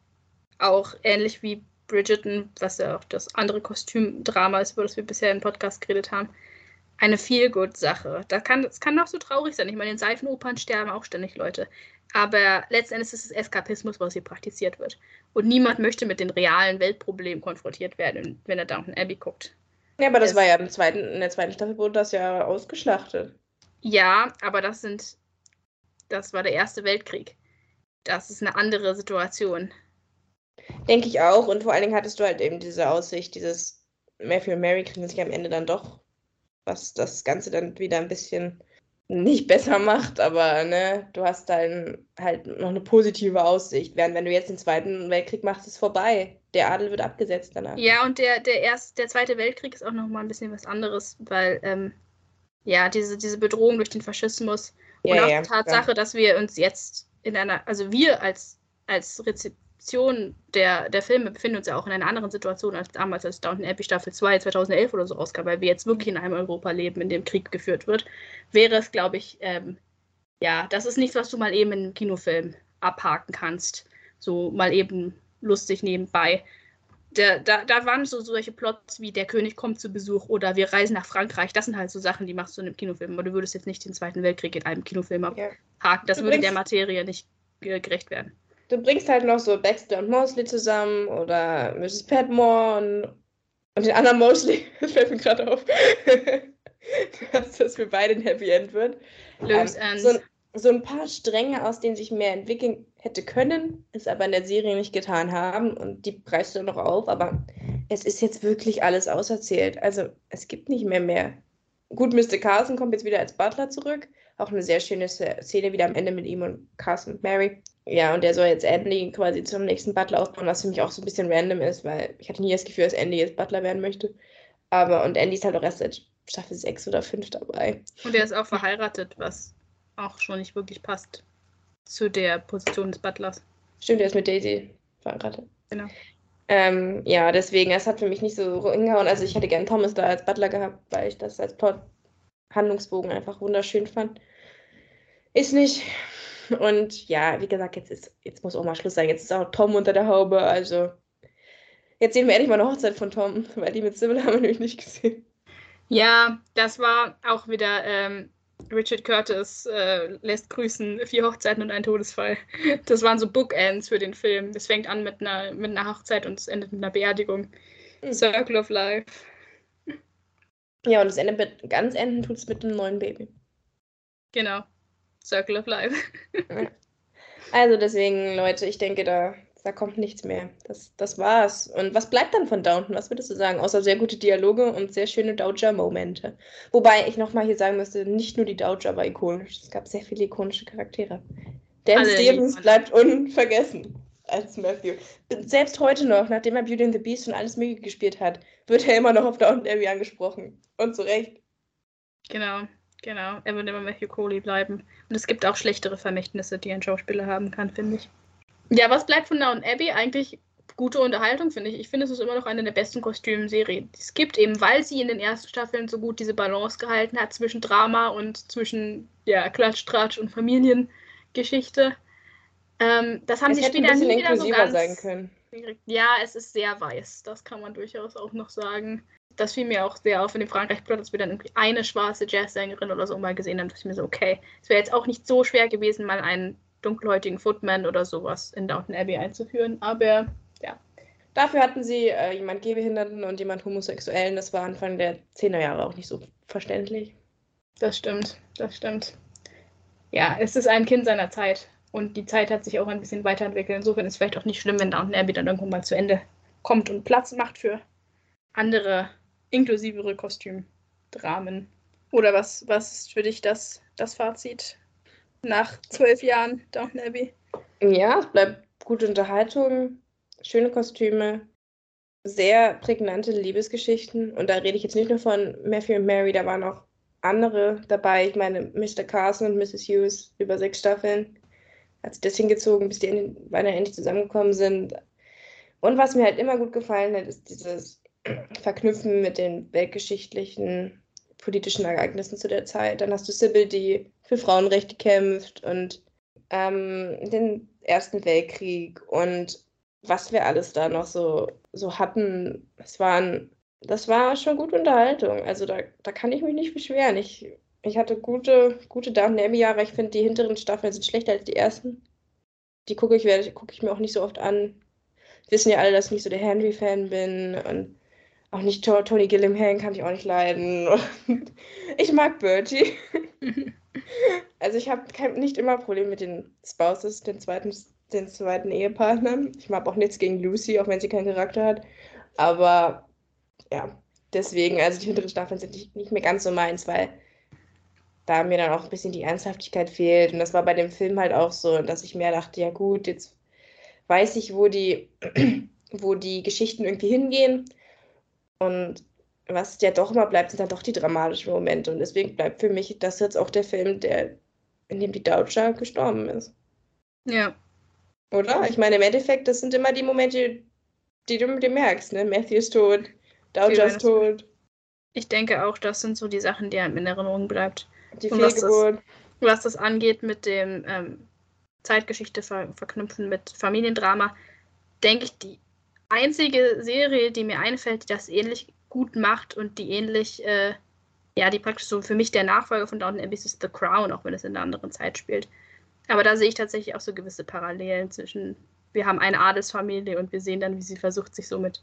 auch ähnlich wie Bridgerton, was ja auch das andere Kostümdrama ist, über das wir bisher im Podcast geredet haben, eine Feel-Good-Sache. Das kann, das kann auch so traurig sein. Ich meine, in Seifenopern sterben auch ständig Leute. Aber letztendlich ist es Eskapismus, was hier praktiziert wird. Und niemand möchte mit den realen Weltproblemen konfrontiert werden, wenn er Downton Abbey guckt. Ja, aber das es, war ja im zweiten, in der zweiten Staffel wurde das ja ausgeschlachtet. Ja, aber das sind, das war der Erste Weltkrieg. Das ist eine andere Situation. Denke ich auch. Und vor allen Dingen hattest du halt eben diese Aussicht, dieses Matthew und Mary kriegen sich am Ende dann doch, was das Ganze dann wieder ein bisschen nicht besser macht, aber ne, du hast dann halt noch eine positive Aussicht. Während wenn du jetzt den Zweiten Weltkrieg machst, ist vorbei. Der Adel wird abgesetzt danach. Ja, und der, der, erst, der Zweite Weltkrieg ist auch noch mal ein bisschen was anderes, weil ähm, ja, diese, diese Bedrohung durch den Faschismus ja, und auch ja, die Tatsache, ja. dass wir uns jetzt in einer, also wir als, als Rezip Adaption der, der Filme befinden uns ja auch in einer anderen Situation als damals, als Downton Abbey Staffel 2 2011 oder so rauskam, weil wir jetzt wirklich in einem Europa leben, in dem Krieg geführt wird, wäre es, glaube ich, ähm, ja, das ist nichts, was du mal eben in einem Kinofilm abhaken kannst. So mal eben lustig nebenbei. Der, da, da waren so solche Plots wie Der König kommt zu Besuch oder Wir reisen nach Frankreich. Das sind halt so Sachen, die machst du in einem Kinofilm. Aber du würdest jetzt nicht den Zweiten Weltkrieg in einem Kinofilm abhaken. Das würde der Materie nicht gerecht werden du bringst halt noch so Baxter und Mosley zusammen oder Mrs. Padmore und, und den anderen Mosley. Das fällt mir gerade auf. dass das für beide ein Happy End wird. Loose Ähm, so, ein- so ein paar Stränge, aus denen sich mehr entwickeln hätte können, es aber in der Serie nicht getan haben und die reißt dann noch auf, aber es ist jetzt wirklich alles auserzählt. Also es gibt nicht mehr mehr. Gut, Mr. Carson kommt jetzt wieder als Butler zurück. Auch eine sehr schöne Sz- Szene wieder am Ende mit ihm und Carson und Mary. Ja, und der soll jetzt Andy quasi zum nächsten Butler aufbauen, was für mich auch so ein bisschen random ist, weil ich hatte nie das Gefühl, dass Andy jetzt Butler werden möchte. Aber, und Andy ist halt auch erst seit Staffel 6 oder 5 dabei. Und er ist auch verheiratet, was auch schon nicht wirklich passt zu der Position des Butlers. Stimmt, er ist mit Daisy verheiratet. Genau. Ähm, ja, deswegen, es hat für mich nicht so hingehauen. Also ich hätte gern Thomas da als Butler gehabt, weil ich das als Plot-Handlungsbogen einfach wunderschön fand. Ist nicht. Und ja, wie gesagt, jetzt, ist, jetzt muss auch mal Schluss sein. Jetzt ist auch Tom unter der Haube. Also jetzt sehen wir endlich mal eine Hochzeit von Tom, weil die mit Sybil haben wir nämlich nicht gesehen. Ja, das war auch wieder ähm, Richard Curtis äh, lässt grüßen, vier Hochzeiten und ein Todesfall. Das waren so Bookends für den Film. Es fängt an mit einer, mit einer Hochzeit und es endet mit einer Beerdigung. Mhm. Circle of Life. Ja, und das Ende mit, ganz enden tut es mit einem neuen Baby. Genau. Circle of Life. Also deswegen, Leute, ich denke, da, da kommt nichts mehr. Das, das war's. Und was bleibt dann von Downton? Was würdest du sagen? Außer sehr gute Dialoge und sehr schöne Dowager-Momente. Wobei ich nochmal hier sagen müsste, nicht nur die Dowager war ikonisch. Es gab sehr viele ikonische Charaktere. Dan Alle Stevens bleibt unvergessen als Matthew. Selbst heute noch, nachdem er Beauty and the Beast und alles Mögliche gespielt hat, wird er immer noch auf Downton Abbey angesprochen. Und zu Recht. Genau, genau. Er wird immer Matthew Coley bleiben. Und es gibt auch schlechtere Vermächtnisse, die ein Schauspieler haben kann, finde ich. Ja, was bleibt von Downton Abbey? Eigentlich gute Unterhaltung, finde ich. Ich finde, es ist immer noch eine der besten Kostümserien, die es gibt, eben weil sie in den ersten Staffeln so gut diese Balance gehalten hat zwischen Drama und zwischen ja, Klatsch, Tratsch und Familiengeschichte. Ähm, das haben es sie später nie wieder so ganz sein können. Hingekriegt. Ja, es ist sehr weiß. Das kann man durchaus auch noch sagen. Das fiel mir auch sehr auf in dem Frankreich-Plot, dass wir dann irgendwie eine schwarze Jazzsängerin oder so mal gesehen haben. Da dachte ich mir so, okay, es wäre jetzt auch nicht so schwer gewesen, mal einen dunkelhäutigen Footman oder sowas in Downton Abbey einzuführen. Aber Dafür hatten sie äh, jemand Gehbehinderten und jemand Homosexuellen. Das war Anfang der 10er Jahre auch nicht so verständlich. das stimmt, das stimmt. Ja, es ist ein Kind seiner Zeit. Und die Zeit hat sich auch ein bisschen weiterentwickelt. Insofern ist es vielleicht auch nicht schlimm, wenn Downton Abbey dann irgendwann mal zu Ende kommt und Platz macht für andere, inklusivere Kostümdramen. Oder was, was ist für dich das, das Fazit nach zwölf Jahren Downton Abbey? Ja, es bleibt gute Unterhaltung, schöne Kostüme, sehr prägnante Liebesgeschichten. Und da rede ich jetzt nicht nur von Matthew und Mary, da waren auch andere dabei. Ich meine, Mr. Carson und Mrs. Hughes über sechs Staffeln hat sich das hingezogen, bis die Ende- beide endlich zusammengekommen sind. Und was mir halt immer gut gefallen hat, ist dieses Verknüpfen mit den weltgeschichtlichen, politischen Ereignissen zu der Zeit. Dann hast du Sybil, die für Frauenrechte kämpft und ähm, den Ersten Weltkrieg und was wir alles da noch so, so hatten. Das, waren, das war schon gute Unterhaltung. Also da, da kann ich mich nicht beschweren. Ich, ich hatte gute, gute Downton Abbey-Jahre. Ich finde, die hinteren Staffeln sind schlechter als die ersten. Die gucke ich, gucke ich mir auch nicht so oft an. Wissen ja alle, dass ich nicht so der Henry-Fan bin und auch nicht To- Tony Gilliam kann ich auch nicht leiden. Und ich mag Bertie. Also ich habe nicht immer Probleme mit den Spouses, den zweiten, den zweiten Ehepartnern. Ich mag auch nichts gegen Lucy, auch wenn sie keinen Charakter hat. Aber ja, deswegen, also die hinteren Staffeln sind nicht, nicht mehr ganz so meins, weil da mir dann auch ein bisschen die Ernsthaftigkeit fehlt. Und das war bei dem Film halt auch so, dass ich mehr dachte, ja gut, jetzt weiß ich, wo die, wo die Geschichten irgendwie hingehen. Und was ja doch immer bleibt, sind dann doch die dramatischen Momente. Und deswegen bleibt für mich das jetzt auch der Film, der, in dem die Dowager gestorben ist. Ja, Oder? Ich meine, im Endeffekt, das sind immer die Momente, die du mit dir merkst, ne? Matthew ist tot, Dowager ist tot, ich denke auch, das sind so die Sachen, die einem in Erinnerung bleibt. Die Und was das- Fehlgeburt. was das angeht mit dem ähm, Zeitgeschichte ver verknüpfen mit Familiendrama, denke ich, die einzige Serie, die mir einfällt, die das ähnlich gut macht und die ähnlich, äh, ja, die praktisch so für mich der Nachfolger von Downton Abbey ist, ist The Crown, auch wenn es in einer anderen Zeit spielt. Aber da sehe ich tatsächlich auch so gewisse Parallelen zwischen, wir haben eine Adelsfamilie und wir sehen dann, wie sie versucht, sich so mit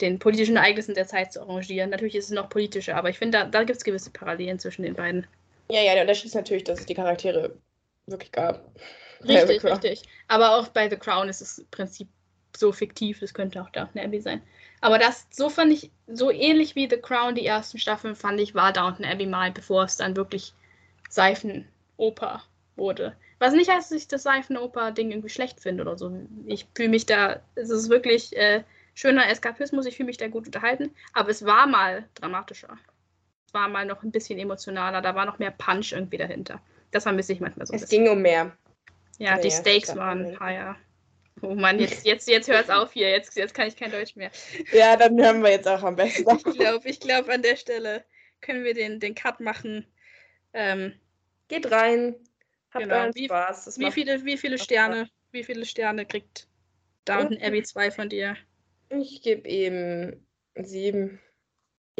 den politischen Ereignissen der Zeit zu arrangieren. Natürlich ist es noch politischer, aber ich finde, da, da gibt es gewisse Parallelen zwischen den beiden. Ja, ja, der Unterschied ist natürlich, dass es die Charaktere wirklich gab. Richtig, richtig. Aber auch bei The Crown ist es im Prinzip so fiktiv, das könnte auch Downton Abbey sein. Aber das, so fand ich, so ähnlich wie The Crown, die ersten Staffeln, fand ich, war Downton Abbey mal, bevor es dann wirklich Seifenoper wurde. Was nicht heißt, dass ich das Seifenoper-Ding irgendwie schlecht finde oder so. Ich fühle mich da, es ist wirklich äh, schöner Eskapismus, ich fühle mich da gut unterhalten, aber es war mal dramatischer. War mal noch ein bisschen emotionaler, da war noch mehr Punch irgendwie dahinter. Das vermisse ich manchmal so. Es ging um mehr. Ja, die Stakes waren higher. Oh Mann, jetzt, jetzt, jetzt hört es auf hier. Jetzt, jetzt kann ich kein Deutsch mehr. Ja, dann hören wir jetzt auch am besten. Ich glaube, ich glaub, an der Stelle können wir den, den Cut machen. Ähm, Geht rein. Habt genau. euren Spaß. Das wie, viele, wie viele Sterne, wie viele Sterne kriegt Downton Abbey 2 von dir? Ich gebe ihm sieben.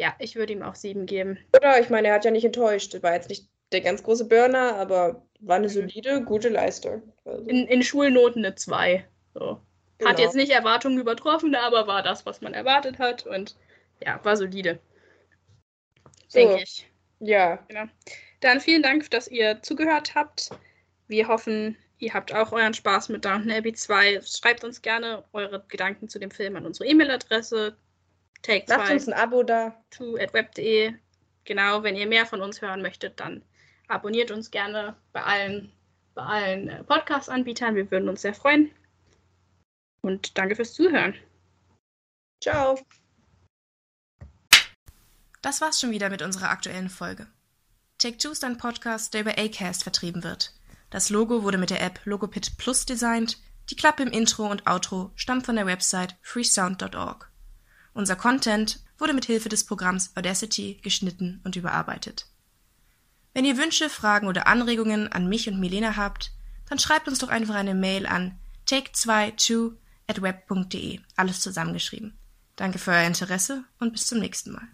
Ja, ich würde ihm auch sieben geben. Oder? Ich meine, er hat ja nicht enttäuscht. War jetzt nicht der ganz große Burner, aber war eine mhm. solide, gute Leistung. Also. In, in Schulnoten eine 2. So. Genau. Hat jetzt nicht Erwartungen übertroffen, aber war das, was man erwartet hat und ja, war solide. So. Denke ich. Ja. Genau. Dann vielen Dank, dass ihr zugehört habt. Wir hoffen, ihr habt auch euren Spaß mit Downton Abbey 2. Schreibt uns gerne eure Gedanken zu dem Film an unsere E-Mail-Adresse. Take Lasst uns ein Abo da. at web.de. Genau, wenn ihr mehr von uns hören möchtet, dann abonniert uns gerne bei allen, bei allen äh, Podcast-Anbietern. Wir würden uns sehr freuen. Und danke fürs Zuhören. Ciao. Das war's schon wieder mit unserer aktuellen Folge. Take Two ist ein Podcast, der über Acast vertrieben wird. Das Logo wurde mit der App Logopit Plus designt. Die Klappe im Intro und Outro stammt von der Website freesound.org. Unser Content wurde mit Hilfe des Programms Audacity geschnitten und überarbeitet. Wenn ihr Wünsche, Fragen oder Anregungen an mich und Milena habt, dann schreibt uns doch einfach eine Mail an take22 at web.de. Alles zusammengeschrieben. Danke für euer Interesse und bis zum nächsten Mal.